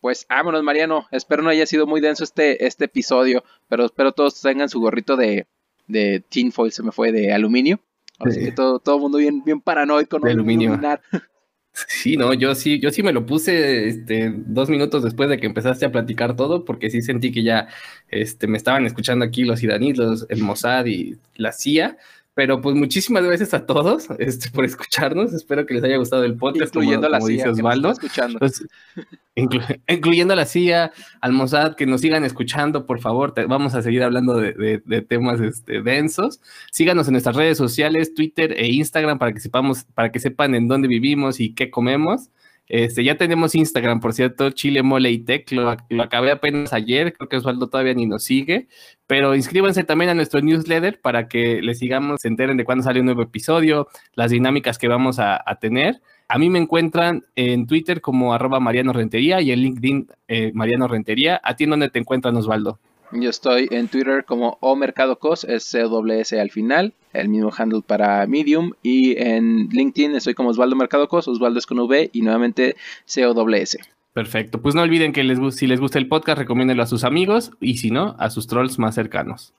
Pues vámonos, Mariano. Espero no haya sido muy denso este, este episodio, pero espero todos tengan su gorrito de, de tinfoil, se me fue, de aluminio. Así que todo, todo mundo bien, bien paranoico, ¿no? De aluminio. Sí, no, yo sí, yo sí me lo puse este, dos minutos después de que empezaste a platicar todo, porque sí sentí que ya este, me estaban escuchando aquí los iraníes, los, el Mossad y la CIA, pero pues muchísimas gracias a todos este, por escucharnos. Espero que les haya gustado el podcast. Incluyendo a la CIA, Osvaldo. Escuchando. incluyendo a la CIA, al Mossad, que nos sigan escuchando, por favor. vamos a seguir hablando de, temas este, densos. Síganos en nuestras redes sociales, Twitter e Instagram, para que sepamos, para que sepan en dónde vivimos y qué comemos. Este, ya tenemos Instagram, por cierto, Chile Mole y Tech, lo, acabé apenas ayer, creo que Osvaldo todavía ni nos sigue, pero inscríbanse también a nuestro newsletter para que les sigamos, se enteren de cuándo sale un nuevo episodio, las dinámicas que vamos a, tener. A mí me encuentran en Twitter como arroba Mariano Rentería y en LinkedIn eh, Mariano Rentería. ¿A ti dónde te encuentran, Osvaldo? Yo estoy en Twitter como O Mercado Cos, es C-S al final, el mismo handle para Medium. Y en LinkedIn estoy como Osvaldo Mercado Cos, Osvaldo es con V y nuevamente C-O-S. Perfecto. Pues no olviden que les, si les gusta el podcast, recomiéndenlo a sus amigos y si no, a sus trolls más cercanos.